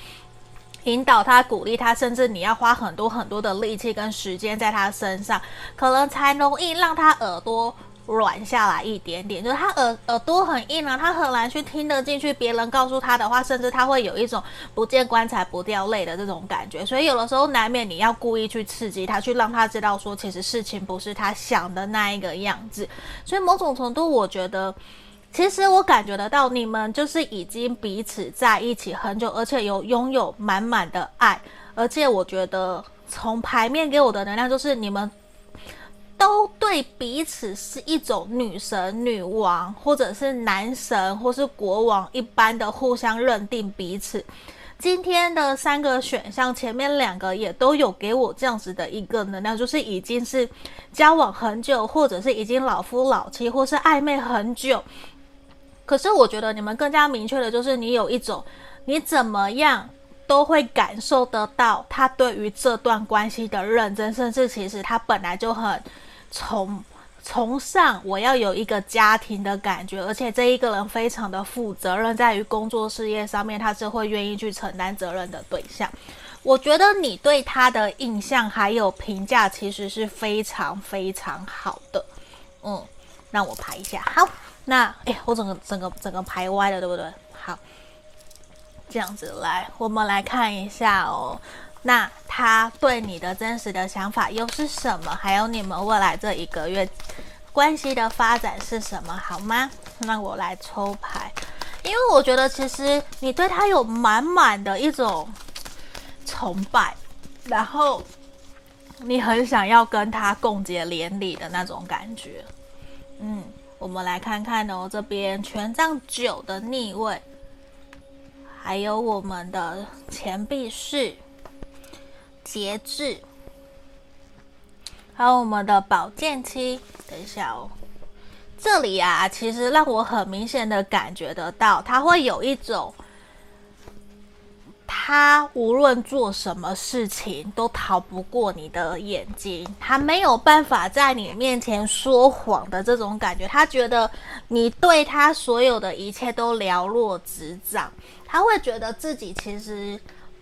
引导他、鼓励他，甚至你要花很多很多的力气跟时间在他身上，可能才容易让他耳朵。软下来一点点，就是他耳耳朵很硬啊，他很难去听得进去别人告诉他的话，甚至他会有一种不见棺材不掉泪的这种感觉。所以有的时候难免你要故意去刺激他，去让他知道说，其实事情不是他想的那一个样子。所以某种程度，我觉得，其实我感觉得到你们就是已经彼此在一起很久，而且有拥有满满的爱。而且我觉得从牌面给我的能量就是你们。都对彼此是一种女神、女王，或者是男神，或是国王一般的互相认定彼此。今天的三个选项，前面两个也都有给我这样子的一个能量，就是已经是交往很久，或者是已经老夫老妻，或是暧昧很久。可是我觉得你们更加明确的就是，你有一种你怎么样都会感受得到他对于这段关系的认真，甚至其实他本来就很。从从上，我要有一个家庭的感觉，而且这一个人非常的负责任，在于工作事业上面，他是会愿意去承担责任的对象。我觉得你对他的印象还有评价，其实是非常非常好的。嗯，让我排一下。好，那哎，我整个整个整个排歪了，对不对？好，这样子来，我们来看一下哦。那他对你的真实的想法又是什么？还有你们未来这一个月关系的发展是什么？好吗？那我来抽牌，因为我觉得其实你对他有满满的一种崇拜，然后你很想要跟他共结连理的那种感觉。嗯，我们来看看哦，这边权杖九的逆位，还有我们的钱币是、节制，还有我们的宝剑七。等一下哦。这里啊，其实让我很明显的感觉得到，它会有一种，他无论做什么事情都逃不过你的眼睛，他没有办法在你面前说谎的这种感觉。他觉得你对他所有的一切都了若指掌，他会觉得自己其实。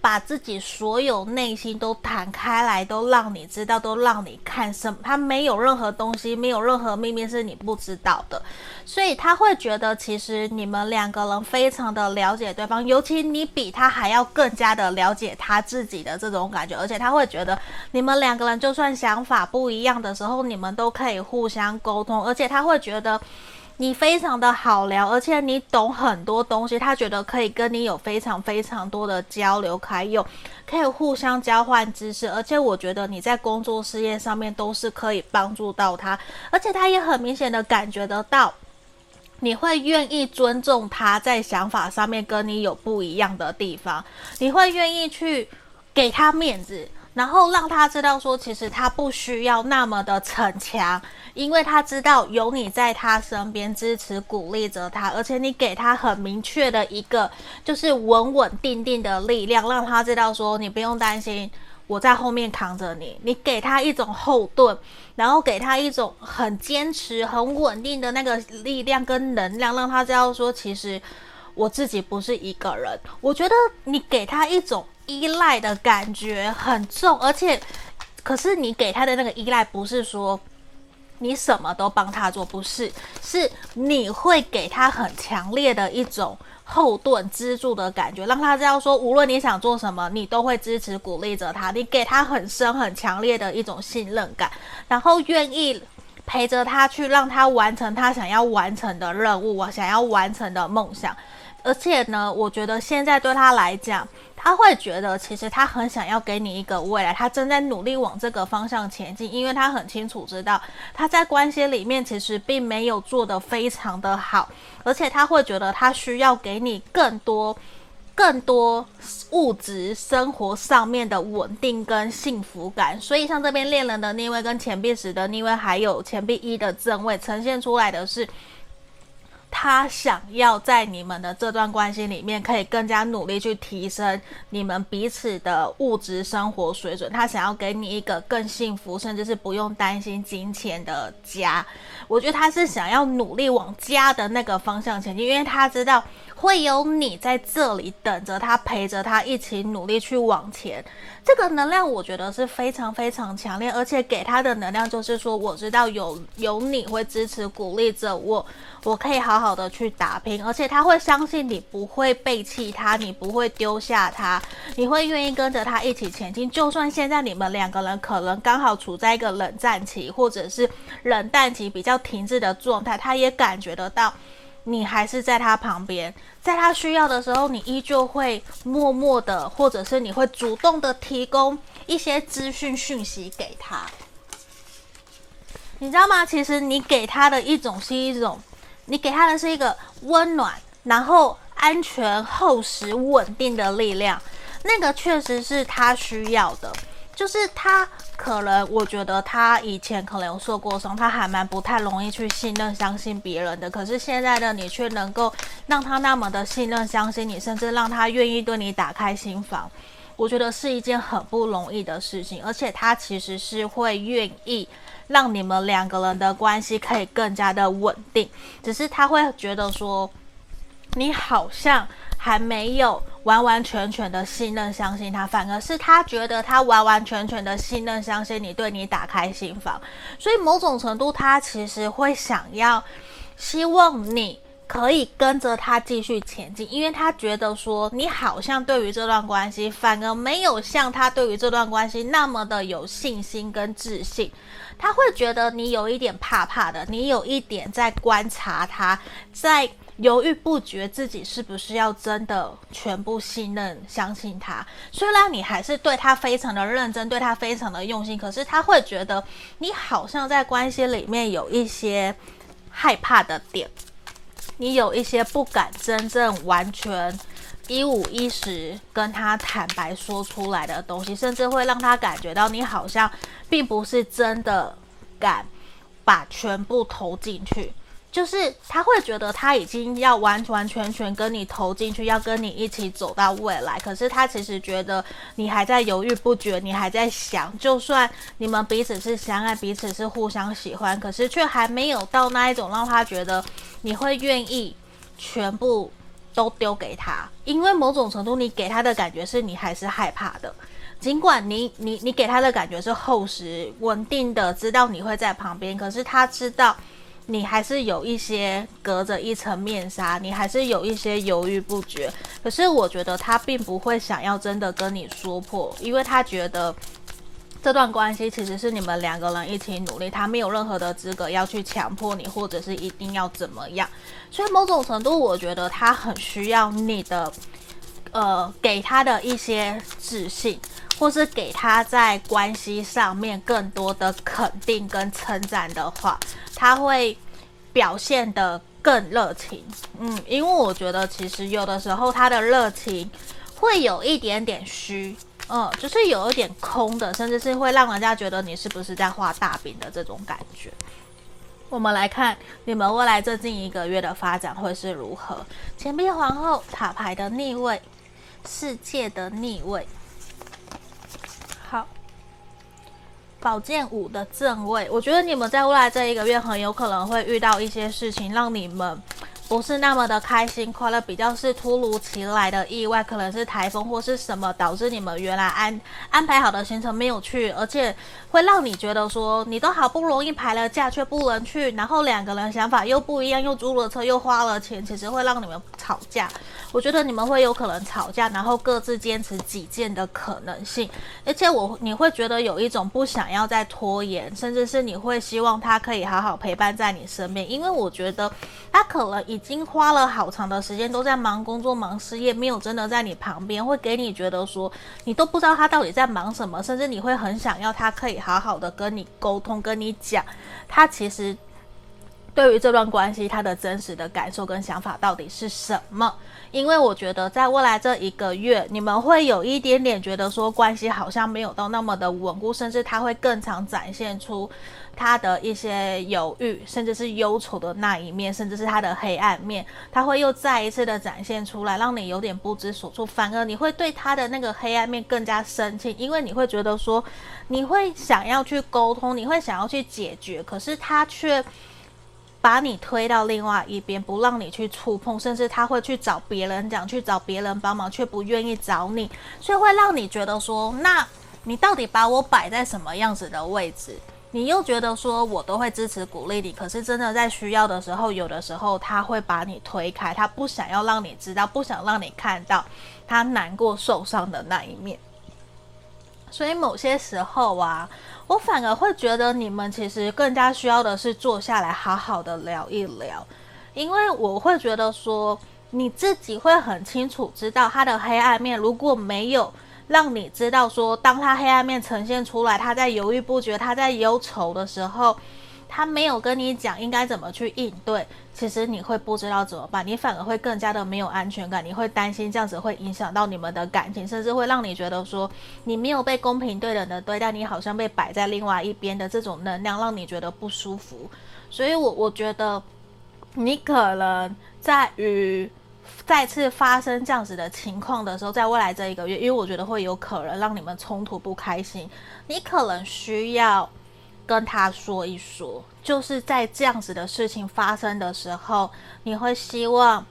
把自己所有内心都摊开来，都让你知道，都让你看什么，他没有任何东西，没有任何秘密是你不知道的，所以他会觉得其实你们两个人非常的了解对方，尤其你比他还要更加的了解他自己的这种感觉，而且他会觉得你们两个人就算想法不一样的时候，你们都可以互相沟通，而且他会觉得。你非常的好聊，而且你懂很多东西，他觉得可以跟你有非常非常多的交流，还有可以互相交换知识，而且我觉得你在工作事业上面都是可以帮助到他，而且他也很明显的感觉得到，你会愿意尊重他在想法上面跟你有不一样的地方，你会愿意去给他面子。然后让他知道说，其实他不需要那么的逞强，因为他知道有你在他身边支持鼓励着他，而且你给他很明确的一个就是稳稳定定的力量，让他知道说，你不用担心，我在后面扛着你。你给他一种后盾，然后给他一种很坚持、很稳定的那个力量跟能量，让他知道说，其实我自己不是一个人。我觉得你给他一种。依赖的感觉很重，而且，可是你给他的那个依赖不是说你什么都帮他做，不是，是你会给他很强烈的一种后盾支柱的感觉，让他知道说，无论你想做什么，你都会支持鼓励着他，你给他很深很强烈的一种信任感，然后愿意陪着他去让他完成他想要完成的任务，想要完成的梦想，而且呢，我觉得现在对他来讲。他会觉得，其实他很想要给你一个未来，他正在努力往这个方向前进，因为他很清楚知道他在关系里面其实并没有做得非常的好，而且他会觉得他需要给你更多、更多物质生活上面的稳定跟幸福感。所以像这边恋人的逆位跟钱币十的逆位，还有钱币一的正位，呈现出来的是。他想要在你们的这段关系里面，可以更加努力去提升你们彼此的物质生活水准。他想要给你一个更幸福，甚至是不用担心金钱的家。我觉得他是想要努力往家的那个方向前进，因为他知道会有你在这里等着他，陪着他一起努力去往前。这个能量我觉得是非常非常强烈，而且给他的能量就是说，我知道有有你会支持鼓励着我，我可以好好的去打拼，而且他会相信你不会背弃他，你不会丢下他，你会愿意跟着他一起前进。就算现在你们两个人可能刚好处在一个冷战期，或者是冷淡期比较停滞的状态，他也感觉得到。你还是在他旁边，在他需要的时候，你依旧会默默的，或者是你会主动的提供一些资讯讯息给他。你知道吗？其实你给他的一种是一种，你给他的是一个温暖，然后安全、厚实、稳定的力量，那个确实是他需要的。就是他可能，我觉得他以前可能有受过伤，他还蛮不太容易去信任、相信别人的。可是现在的你却能够让他那么的信任、相信你，甚至让他愿意对你打开心房，我觉得是一件很不容易的事情。而且他其实是会愿意让你们两个人的关系可以更加的稳定，只是他会觉得说，你好像还没有。完完全全的信任、相信他，反而是他觉得他完完全全的信任、相信你，对你打开心房。所以某种程度，他其实会想要，希望你可以跟着他继续前进，因为他觉得说你好像对于这段关系，反而没有像他对于这段关系那么的有信心跟自信。他会觉得你有一点怕怕的，你有一点在观察他，在。犹豫不决，自己是不是要真的全部信任、相信他。虽然你还是对他非常的认真，对他非常的用心，可是他会觉得你好像在关系里面有一些害怕的点，你有一些不敢真正完全一五一十跟他坦白说出来的东西，甚至会让他感觉到你好像并不是真的敢把全部投进去。就是他会觉得他已经要完完全全跟你投进去，要跟你一起走到未来。可是他其实觉得你还在犹豫不决，你还在想，就算你们彼此是相爱，彼此是互相喜欢，可是却还没有到那一种让他觉得你会愿意全部都丢给他。因为某种程度，你给他的感觉是你还是害怕的，尽管你你你给他的感觉是厚实稳定的，知道你会在旁边，可是他知道。你还是有一些隔着一层面纱，你还是有一些犹豫不决。可是我觉得他并不会想要真的跟你说破，因为他觉得这段关系其实是你们两个人一起努力，他没有任何的资格要去强迫你，或者是一定要怎么样。所以某种程度，我觉得他很需要你的，呃，给他的一些自信，或是给他在关系上面更多的肯定跟称赞的话。他会表现得更热情，嗯，因为我觉得其实有的时候他的热情会有一点点虚，嗯，就是有一点空的，甚至是会让人家觉得你是不是在画大饼的这种感觉。我们来看你们未来这近一个月的发展会是如何？钱币皇后、塔牌的逆位、世界的逆位。宝剑五的正位，我觉得你们在未来这一个月很有可能会遇到一些事情，让你们不是那么的开心快乐，比较是突如其来的意外，可能是台风或是什么导致你们原来安安排好的行程没有去，而且会让你觉得说你都好不容易排了假却不能去，然后两个人想法又不一样，又租了车又花了钱，其实会让你们吵架。我觉得你们会有可能吵架，然后各自坚持己见的可能性，而且我你会觉得有一种不想要再拖延，甚至是你会希望他可以好好陪伴在你身边，因为我觉得他可能已经花了好长的时间都在忙工作、忙事业，没有真的在你旁边，会给你觉得说你都不知道他到底在忙什么，甚至你会很想要他可以好好的跟你沟通，跟你讲，他其实对于这段关系他的真实的感受跟想法到底是什么。因为我觉得，在未来这一个月，你们会有一点点觉得说关系好像没有到那么的稳固，甚至他会更常展现出他的一些犹豫，甚至是忧愁的那一面，甚至是他的黑暗面，他会又再一次的展现出来，让你有点不知所措。反而你会对他的那个黑暗面更加生气，因为你会觉得说，你会想要去沟通，你会想要去解决，可是他却。把你推到另外一边，不让你去触碰，甚至他会去找别人讲，去找别人帮忙，却不愿意找你，所以会让你觉得说，那你到底把我摆在什么样子的位置？你又觉得说我都会支持鼓励你，可是真的在需要的时候，有的时候他会把你推开，他不想要让你知道，不想让你看到他难过受伤的那一面。所以某些时候啊。我反而会觉得你们其实更加需要的是坐下来好好的聊一聊，因为我会觉得说你自己会很清楚知道他的黑暗面，如果没有让你知道说，当他黑暗面呈现出来，他在犹豫不决，他在忧愁的时候。他没有跟你讲应该怎么去应对，其实你会不知道怎么办，你反而会更加的没有安全感，你会担心这样子会影响到你们的感情，甚至会让你觉得说你没有被公平对等的对待，你好像被摆在另外一边的这种能量，让你觉得不舒服。所以我，我觉得你可能在于再次发生这样子的情况的时候，在未来这一个月，因为我觉得会有可能让你们冲突不开心，你可能需要。跟他说一说，就是在这样子的事情发生的时候，你会希望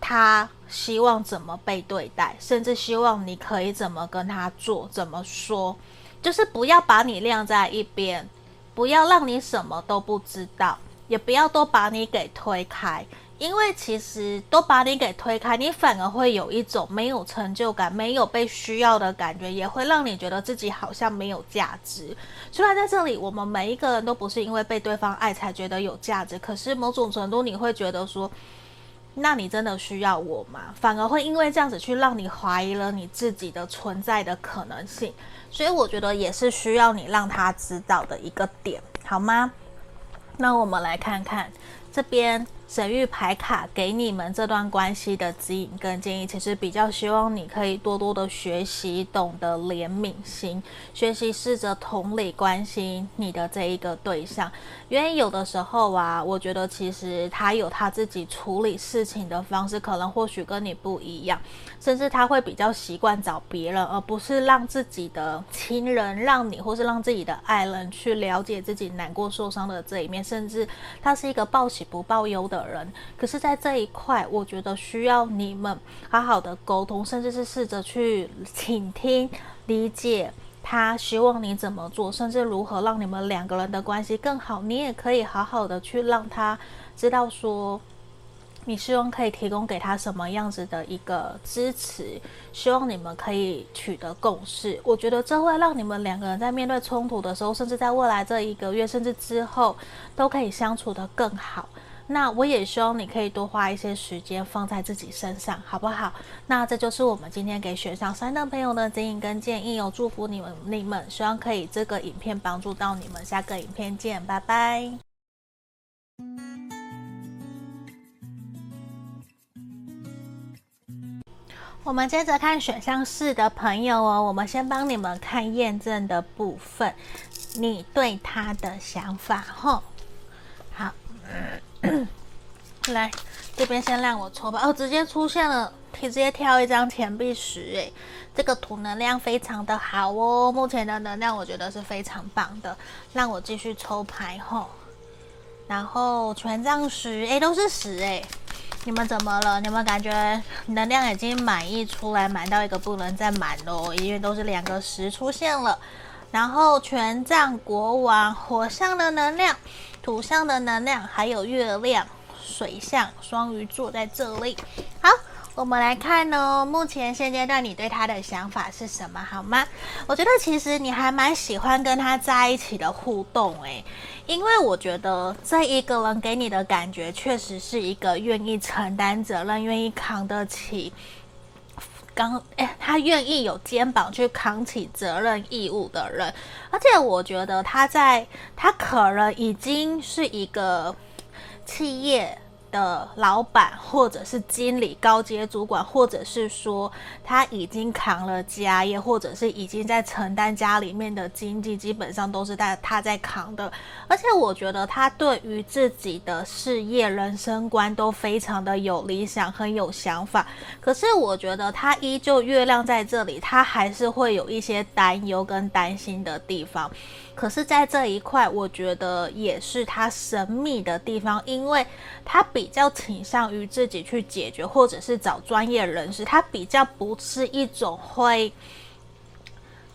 他希望怎么被对待，甚至希望你可以怎么跟他做，怎么说，就是不要把你晾在一边，不要让你什么都不知道，也不要都把你给推开。因为其实都把你给推开，你反而会有一种没有成就感、没有被需要的感觉，也会让你觉得自己好像没有价值。虽然在这里，我们每一个人都不是因为被对方爱才觉得有价值，可是某种程度你会觉得说，那你真的需要我吗？反而会因为这样子去让你怀疑了你自己的存在的可能性。所以我觉得也是需要你让他知道的一个点，好吗？那我们来看看这边。神諭牌卡给你们这段关系的指引跟建议，其实比较希望你可以多多的学习，懂得怜悯心，学习试着同理关心你的这一个对象。因为有的时候啊，我觉得其实他有他自己处理事情的方式，可能或许跟你不一样，甚至他会比较习惯找别人，而不是让自己的亲人让你，或是让自己的爱人去了解自己难过受伤的这一面，甚至他是一个报喜不报忧的人，可是，在这一块，我觉得需要你们好好的沟通，甚至是试着去倾听、理解他希望你怎么做，甚至如何让你们两个人的关系更好。你也可以好好的去让他知道说，你希望可以提供给他什么样子的一个支持，希望你们可以取得共识。我觉得这会让你们两个人在面对冲突的时候，甚至在未来这一个月，甚至之后，都可以相处得更好。那我也希望你可以多花一些时间放在自己身上，好不好？那这就是我们今天给选上三的朋友的指引跟建议哦，祝福你们，你们希望可以这个影片帮助到你们，下个影片见，拜拜。我们接着看选项四的朋友哦，我们先帮你们看验证的部分，你对他的想法吼，好。来，这边先让我抽吧。哦，直接出现了，可直接挑一张钱币十。诶，这个图能量非常的好哦。目前的能量我觉得是非常棒的。让我继续抽牌吼。然后权杖十，诶，都是十诶。你们怎么了？你们感觉能量已经满溢出来，满到一个不能再满喽，因为都是两个十出现了。然后权杖国王，火象的能量。土象的能量，还有月亮、水象、双鱼座在这里。好，我们来看哦。目前现阶段你对他的想法是什么？好吗？我觉得其实你还蛮喜欢跟他在一起的互动，诶，因为我觉得这一个人给你的感觉，确实是一个愿意承担责任、愿意扛得起。刚哎，他愿意有肩膀去扛起责任义务的人，而且我觉得他在，他可能已经是一个企业。的老板，或者是经理、高阶主管，或者是说他已经扛了家业，或者是已经在承担家里面的经济，基本上都是在他在扛的。而且我觉得他对于自己的事业、人生观都非常的有理想，很有想法。可是我觉得他依旧月亮在这里，他还是会有一些担忧跟担心的地方。可是，在这一块，我觉得也是他神秘的地方，因为他比较倾向于自己去解决，或者是找专业人士。他比较不是一种会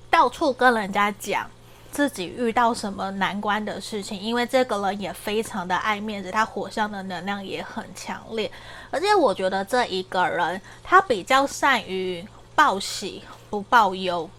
到处跟人家讲自己遇到什么难关的事情，因为这个人也非常的爱面子，他火象的能量也很强烈。而且，我觉得这一个人他比较善于报喜不报忧。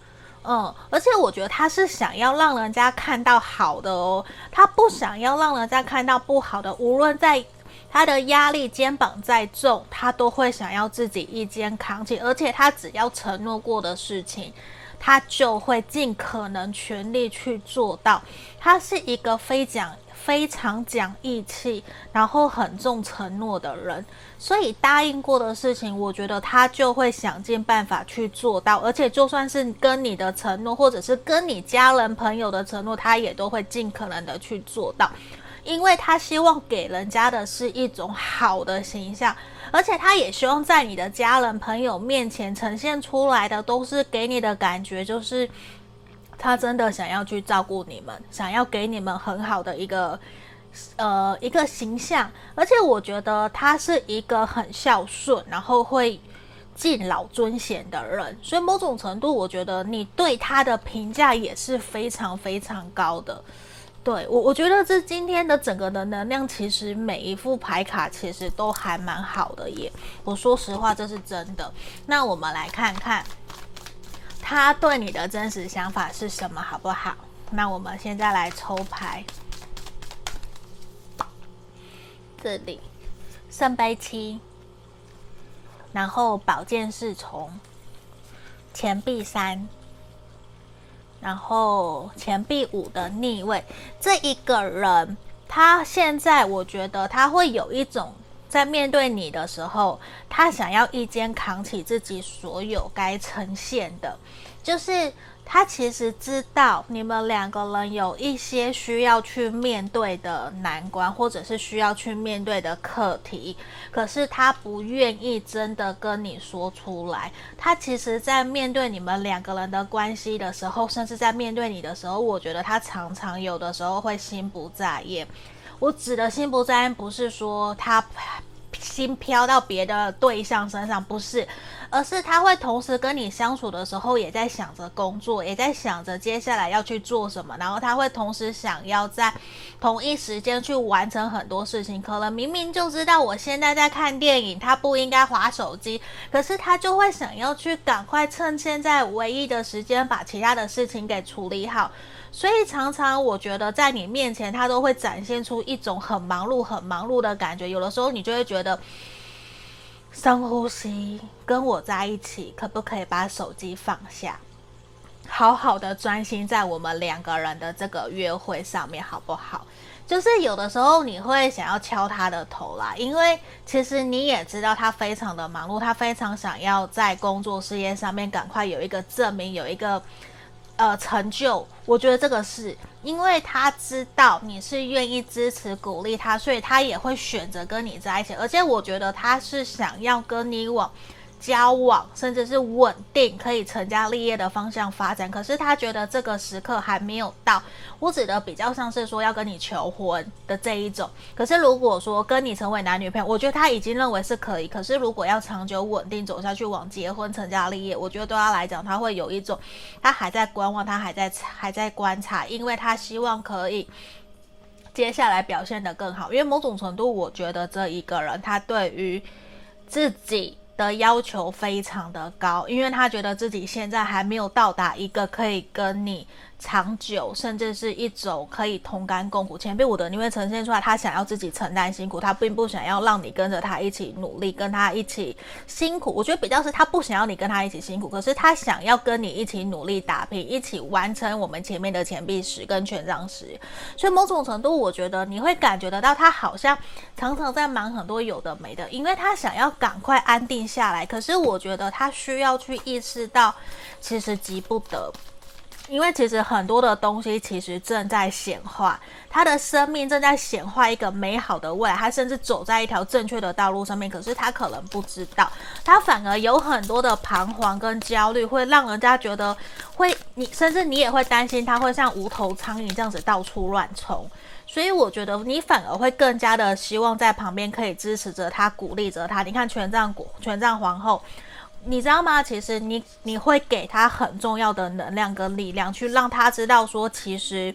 嗯，而且我觉得他是想要让人家看到好的哦，他不想要让人家看到不好的。无论在他的压力肩膀再重，他都会想要自己一肩扛起。而且他只要承诺过的事情，他就会尽可能全力去做到。他是一个非讲。非常讲义气，然后很重承诺的人，所以答应过的事情，我觉得他就会想尽办法去做到。而且就算是跟你的承诺，或者是跟你家人朋友的承诺，他也都会尽可能的去做到，因为他希望给人家的是一种好的形象，而且他也希望在你的家人朋友面前呈现出来的都是给你的感觉就是。他真的想要去照顾你们，想要给你们很好的一个，呃，一个形象。而且我觉得他是一个很孝顺，然后会敬老尊贤的人。所以某种程度，我觉得你对他的评价也是非常非常高的。对，我，我觉得这今天的整个的能量，其实每一副牌卡其实都还蛮好的耶。我说实话，这是真的。那我们来看看。他对你的真实想法是什么，好不好？那我们现在来抽牌。这里圣杯七，然后宝剑侍从，钱币三，然后钱币五的逆位，这一个人，他现在我觉得他会有一种在面对你的时候，他想要一肩扛起自己所有该呈现的，就是。他其实知道你们两个人有一些需要去面对的难关，或者是需要去面对的课题，可是他不愿意真的跟你说出来。他其实，在面对你们两个人的关系的时候，甚至在面对你的时候，我觉得他常常有的时候会心不在焉。我指的心不在焉，不是说他心飘到别的对象身上，不是。而是他会同时跟你相处的时候，也在想着工作，也在想着接下来要去做什么。然后他会同时想要在同一时间去完成很多事情。可能明明就知道我现在在看电影，他不应该划手机，可是他就会想要去赶快趁现在唯一的时间把其他的事情给处理好。所以常常我觉得在你面前，他都会展现出一种很忙碌、很忙碌的感觉。有的时候你就会觉得。深呼吸，跟我在一起，可不可以把手机放下，好好的专心在我们两个人的这个约会上面，好不好？就是有的时候你会想要敲他的头啦，因为其实你也知道他非常的忙碌，他非常想要在工作事业上面赶快有一个证明，有一个。呃，成就，我觉得这个是因为他知道你是愿意支持鼓励他，所以他也会选择跟你在一起，而且我觉得他是想要跟你往。交往甚至是稳定，可以成家立业的方向发展，可是他觉得这个时刻还没有到。我指的比较像是说要跟你求婚的这一种。可是如果说跟你成为男女朋友，我觉得他已经认为是可以。可是如果要长久稳定走下去，往结婚成家立业，我觉得对他来讲，他会有一种他还在观望，他还在还在观察，因为他希望可以接下来表现得更好。因为某种程度，我觉得这一个人他对于自己。的要求非常的高，因为他觉得自己现在还没有到达一个可以跟你。长久，甚至是一种可以同甘共苦。钱币五的你会呈现出来，他想要自己承担辛苦，他并不想要让你跟着他一起努力，跟他一起辛苦。我觉得比较是他不想要你跟他一起辛苦，可是他想要跟你一起努力打拼，一起完成我们前面的钱币十跟权杖十。所以某种程度，我觉得你会感觉得到，他好像常常在忙很多有的没的，因为他想要赶快安定下来。可是我觉得他需要去意识到，其实急不得。因为其实很多的东西其实正在显化，他的生命正在显化一个美好的未来，他甚至走在一条正确的道路上面。可是他可能不知道，他反而有很多的彷徨跟焦虑，会让人家觉得会你，甚至你也会担心他会像无头苍蝇这样子到处乱冲。所以我觉得你反而会更加的希望在旁边可以支持着他，鼓励着他。你看权杖国，权杖皇后。你知道吗？其实你你会给他很重要的能量跟力量，去让他知道说，其实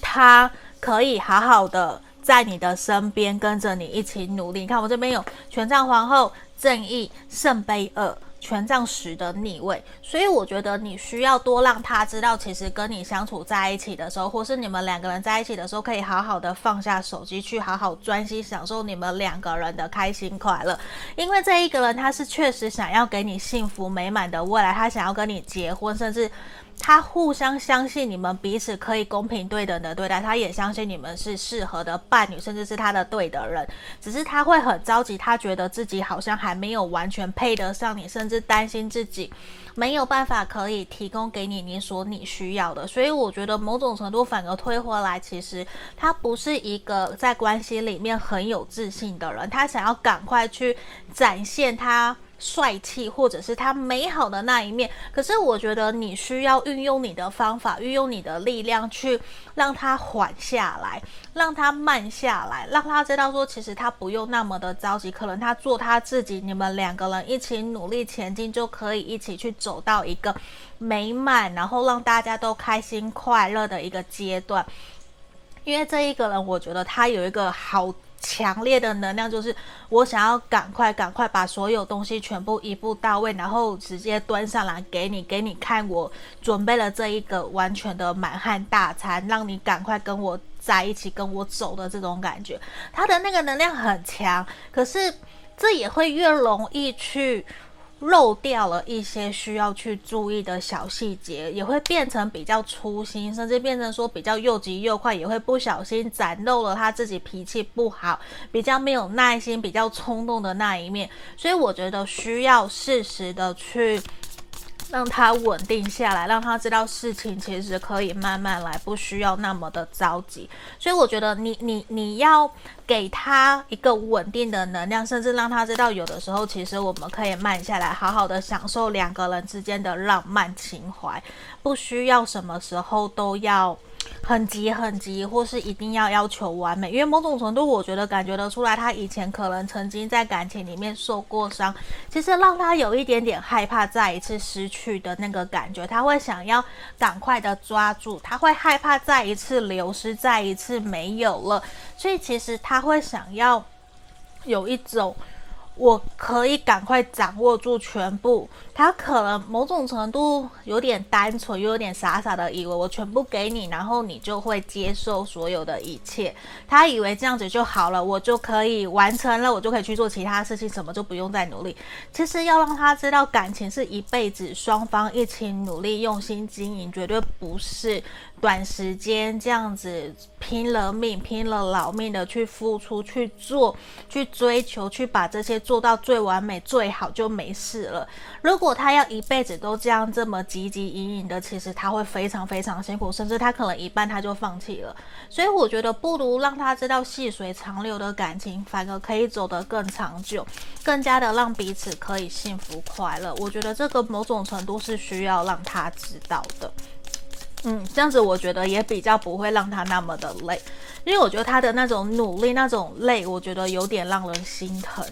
他可以好好的在你的身边，跟着你一起努力。你看我这边有权杖皇后、正义、圣杯二。权杖十的逆位，所以我觉得你需要多让他知道，其实跟你相处在一起的时候，或是你们两个人在一起的时候，可以好好的放下手机，去好好专心享受你们两个人的开心快乐。因为这一个人他是确实想要给你幸福美满的未来，他想要跟你结婚，甚至。他互相相信你们彼此可以公平对等的对待，他也相信你们是适合的伴侣，甚至是他的对的人。只是他会很着急，他觉得自己好像还没有完全配得上你，甚至担心自己没有办法可以提供给你你所你需要的。所以我觉得某种程度反而推回来，其实他不是一个在关系里面很有自信的人，他想要赶快去展现他。帅气，或者是他美好的那一面，可是我觉得你需要运用你的方法，运用你的力量去让他缓下来，让他慢下来，让他知道说，其实他不用那么的着急，可能他做他自己，你们两个人一起努力前进，就可以一起去走到一个美满，然后让大家都开心快乐的一个阶段。因为这一个人，我觉得他有一个好。强烈的能量就是我想要赶快赶快把所有东西全部一步到位，然后直接端上来给你，给你看我准备了这一个完全的满汉大餐，让你赶快跟我在一起，跟我走的这种感觉。他的那个能量很强，可是这也会越容易去。漏掉了一些需要去注意的小细节，也会变成比较粗心，甚至变成说比较又急又快，也会不小心展露了他自己脾气不好、比较没有耐心、比较冲动的那一面。所以我觉得需要适时的去。让他稳定下来，让他知道事情其实可以慢慢来，不需要那么的着急。所以我觉得你你你要给他一个稳定的能量，甚至让他知道有的时候其实我们可以慢下来，好好的享受两个人之间的浪漫情怀，不需要什么时候都要。很急很急，或是一定要要求完美，因为某种程度，我觉得感觉得出来，他以前可能曾经在感情里面受过伤，其实让他有一点点害怕再一次失去的那个感觉，他会想要赶快的抓住，他会害怕再一次流失，再一次没有了，所以其实他会想要有一种。我可以赶快掌握住全部，他可能某种程度有点单纯，又有点傻傻的以为我全部给你，然后你就会接受所有的一切。他以为这样子就好了，我就可以完成了，我就可以去做其他事情，什么就不用再努力。其实要让他知道，感情是一辈子，双方一起努力、用心经营，绝对不是。短时间这样子拼了命、拼了老命的去付出、去做、去追求、去把这些做到最完美、最好就没事了。如果他要一辈子都这样这么汲汲营营的，其实他会非常非常辛苦，甚至他可能一半他就放弃了。所以我觉得不如让他知道细水长流的感情，反而可以走得更长久，更加的让彼此可以幸福快乐。我觉得这个某种程度是需要让他知道的。嗯，这样子我觉得也比较不会让他那么的累，因为我觉得他的那种努力、那种累，我觉得有点让人心疼。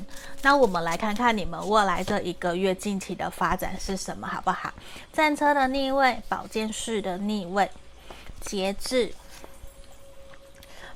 那我们来看看你们未来这一个月近期的发展是什么，好不好？战车的逆位，宝剑四的逆位，节制。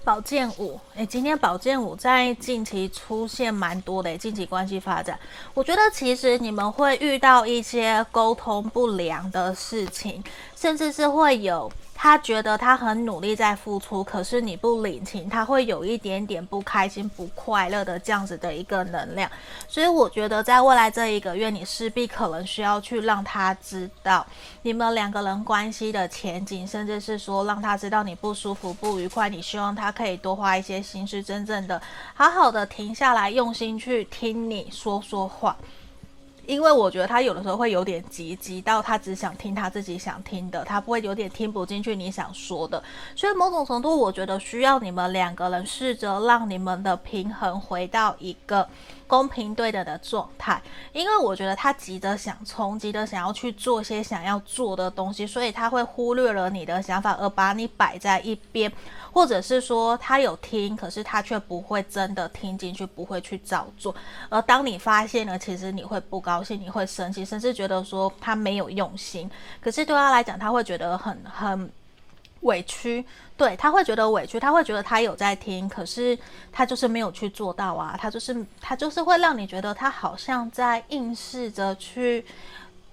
宝剑五，诶，今天宝剑五在近期出现蛮多的，近期关系发展，我觉得其实你们会遇到一些沟通不良的事情，甚至是会有。他觉得他很努力在付出，可是你不领情，他会有一点点不开心、不快乐的这样子的一个能量。所以我觉得在未来这一个月，你势必可能需要去让他知道你们两个人关系的前景，甚至是说让他知道你不舒服、不愉快，你希望他可以多花一些心思，真正的好好的停下来，用心去听你说说话。因为我觉得他有的时候会有点急，急到他只想听他自己想听的，他不会有点听不进去你想说的。所以某种程度，我觉得需要你们两个人试着让你们的平衡回到一个公平对等的状态。因为我觉得他急着想冲，急着想要去做些想要做的东西，所以他会忽略了你的想法，而把你摆在一边。或者是说他有听，可是他却不会真的听进去，不会去照做。而当你发现了，其实你会不高兴，你会生气，甚至觉得说他没有用心。可是对他来讲，他会觉得很很委屈，对，他会觉得委屈，他会觉得他有在听，可是他就是没有去做到啊。他就是他就是会让你觉得他好像在硬试着去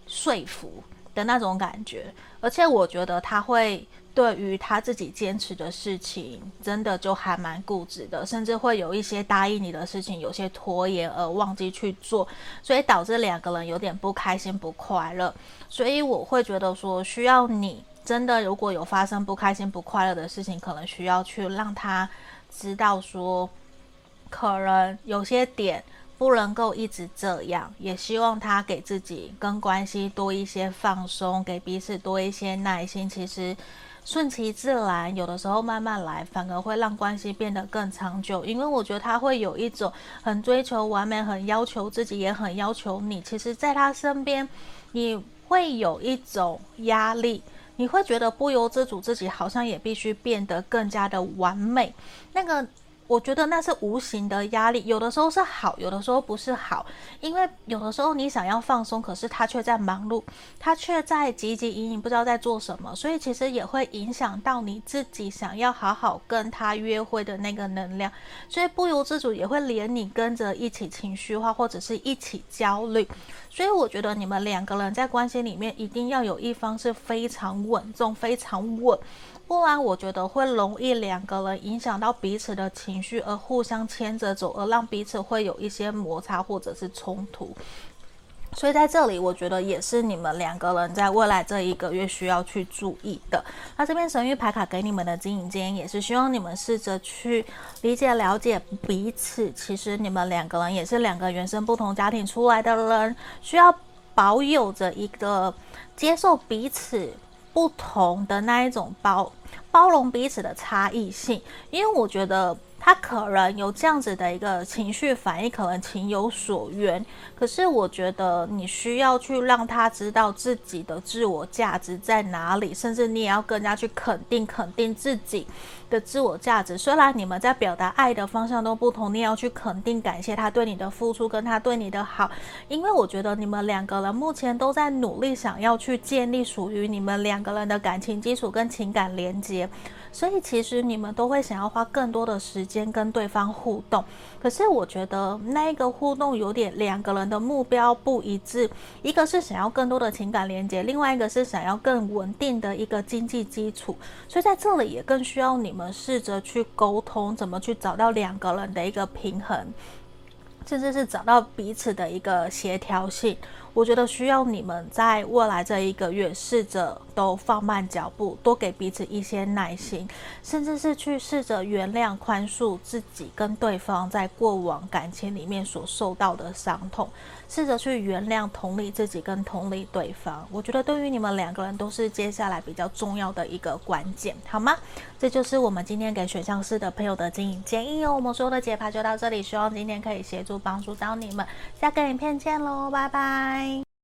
说服的那种感觉。而且我觉得他会。对于他自己坚持的事情，真的就还蛮固执的，甚至会有一些答应你的事情，有些拖延而忘记去做，所以导致两个人有点不开心、不快乐。所以我会觉得说，需要你真的如果有发生不开心、不快乐的事情，可能需要去让他知道说，可能有些点不能够一直这样，也希望他给自己跟关系多一些放松，给彼此多一些耐心。其实。顺其自然，有的时候慢慢来，反而会让关系变得更长久。因为我觉得他会有一种很追求完美，很要求自己，也很要求你。其实，在他身边，你会有一种压力，你会觉得不由自主，自己好像也必须变得更加的完美。那个。我觉得那是无形的压力，有的时候是好，有的时候不是好，因为有的时候你想要放松，可是他却在忙碌，他却在汲汲营营，不知道在做什么，所以其实也会影响到你自己想要好好跟他约会的那个能量，所以不由自主也会连你跟着一起情绪化，或者是一起焦虑。所以我觉得你们两个人在关系里面一定要有一方是非常稳重、非常稳。不然我觉得会容易两个人影响到彼此的情绪，而互相牵着走，而让彼此会有一些摩擦或者是冲突。所以在这里，我觉得也是你们两个人在未来这一个月需要去注意的。那这边神域牌卡给你们的经营建议，也是希望你们试着去理解、了解彼此。其实你们两个人也是两个原生不同家庭出来的人，需要保有着一个接受彼此不同的那一种包包容彼此的差异性，因为我觉得。他可能有这样子的一个情绪反应，可能情有所愿。可是我觉得你需要去让他知道自己的自我价值在哪里，甚至你也要更加去肯定肯定自己的自我价值。虽然你们在表达爱的方向都不同，你也要去肯定感谢他对你的付出跟他对你的好。因为我觉得你们两个人目前都在努力想要去建立属于你们两个人的感情基础跟情感连接。所以其实你们都会想要花更多的时间跟对方互动，可是我觉得那个互动有点两个人的目标不一致，一个是想要更多的情感连接，另外一个是想要更稳定的一个经济基础，所以在这里也更需要你们试着去沟通，怎么去找到两个人的一个平衡，甚至是找到彼此的一个协调性。我觉得需要你们在未来这一个月试着都放慢脚步，多给彼此一些耐心，甚至是去试着原谅、宽恕自己跟对方在过往感情里面所受到的伤痛，试着去原谅、同理自己跟同理对方。我觉得对于你们两个人都是接下来比较重要的一个关键，好吗？这就是我们今天给选项四的朋友的经营建议哦。我们所有的解牌就到这里，希望今天可以协助帮助到你们。下个影片见喽，拜拜。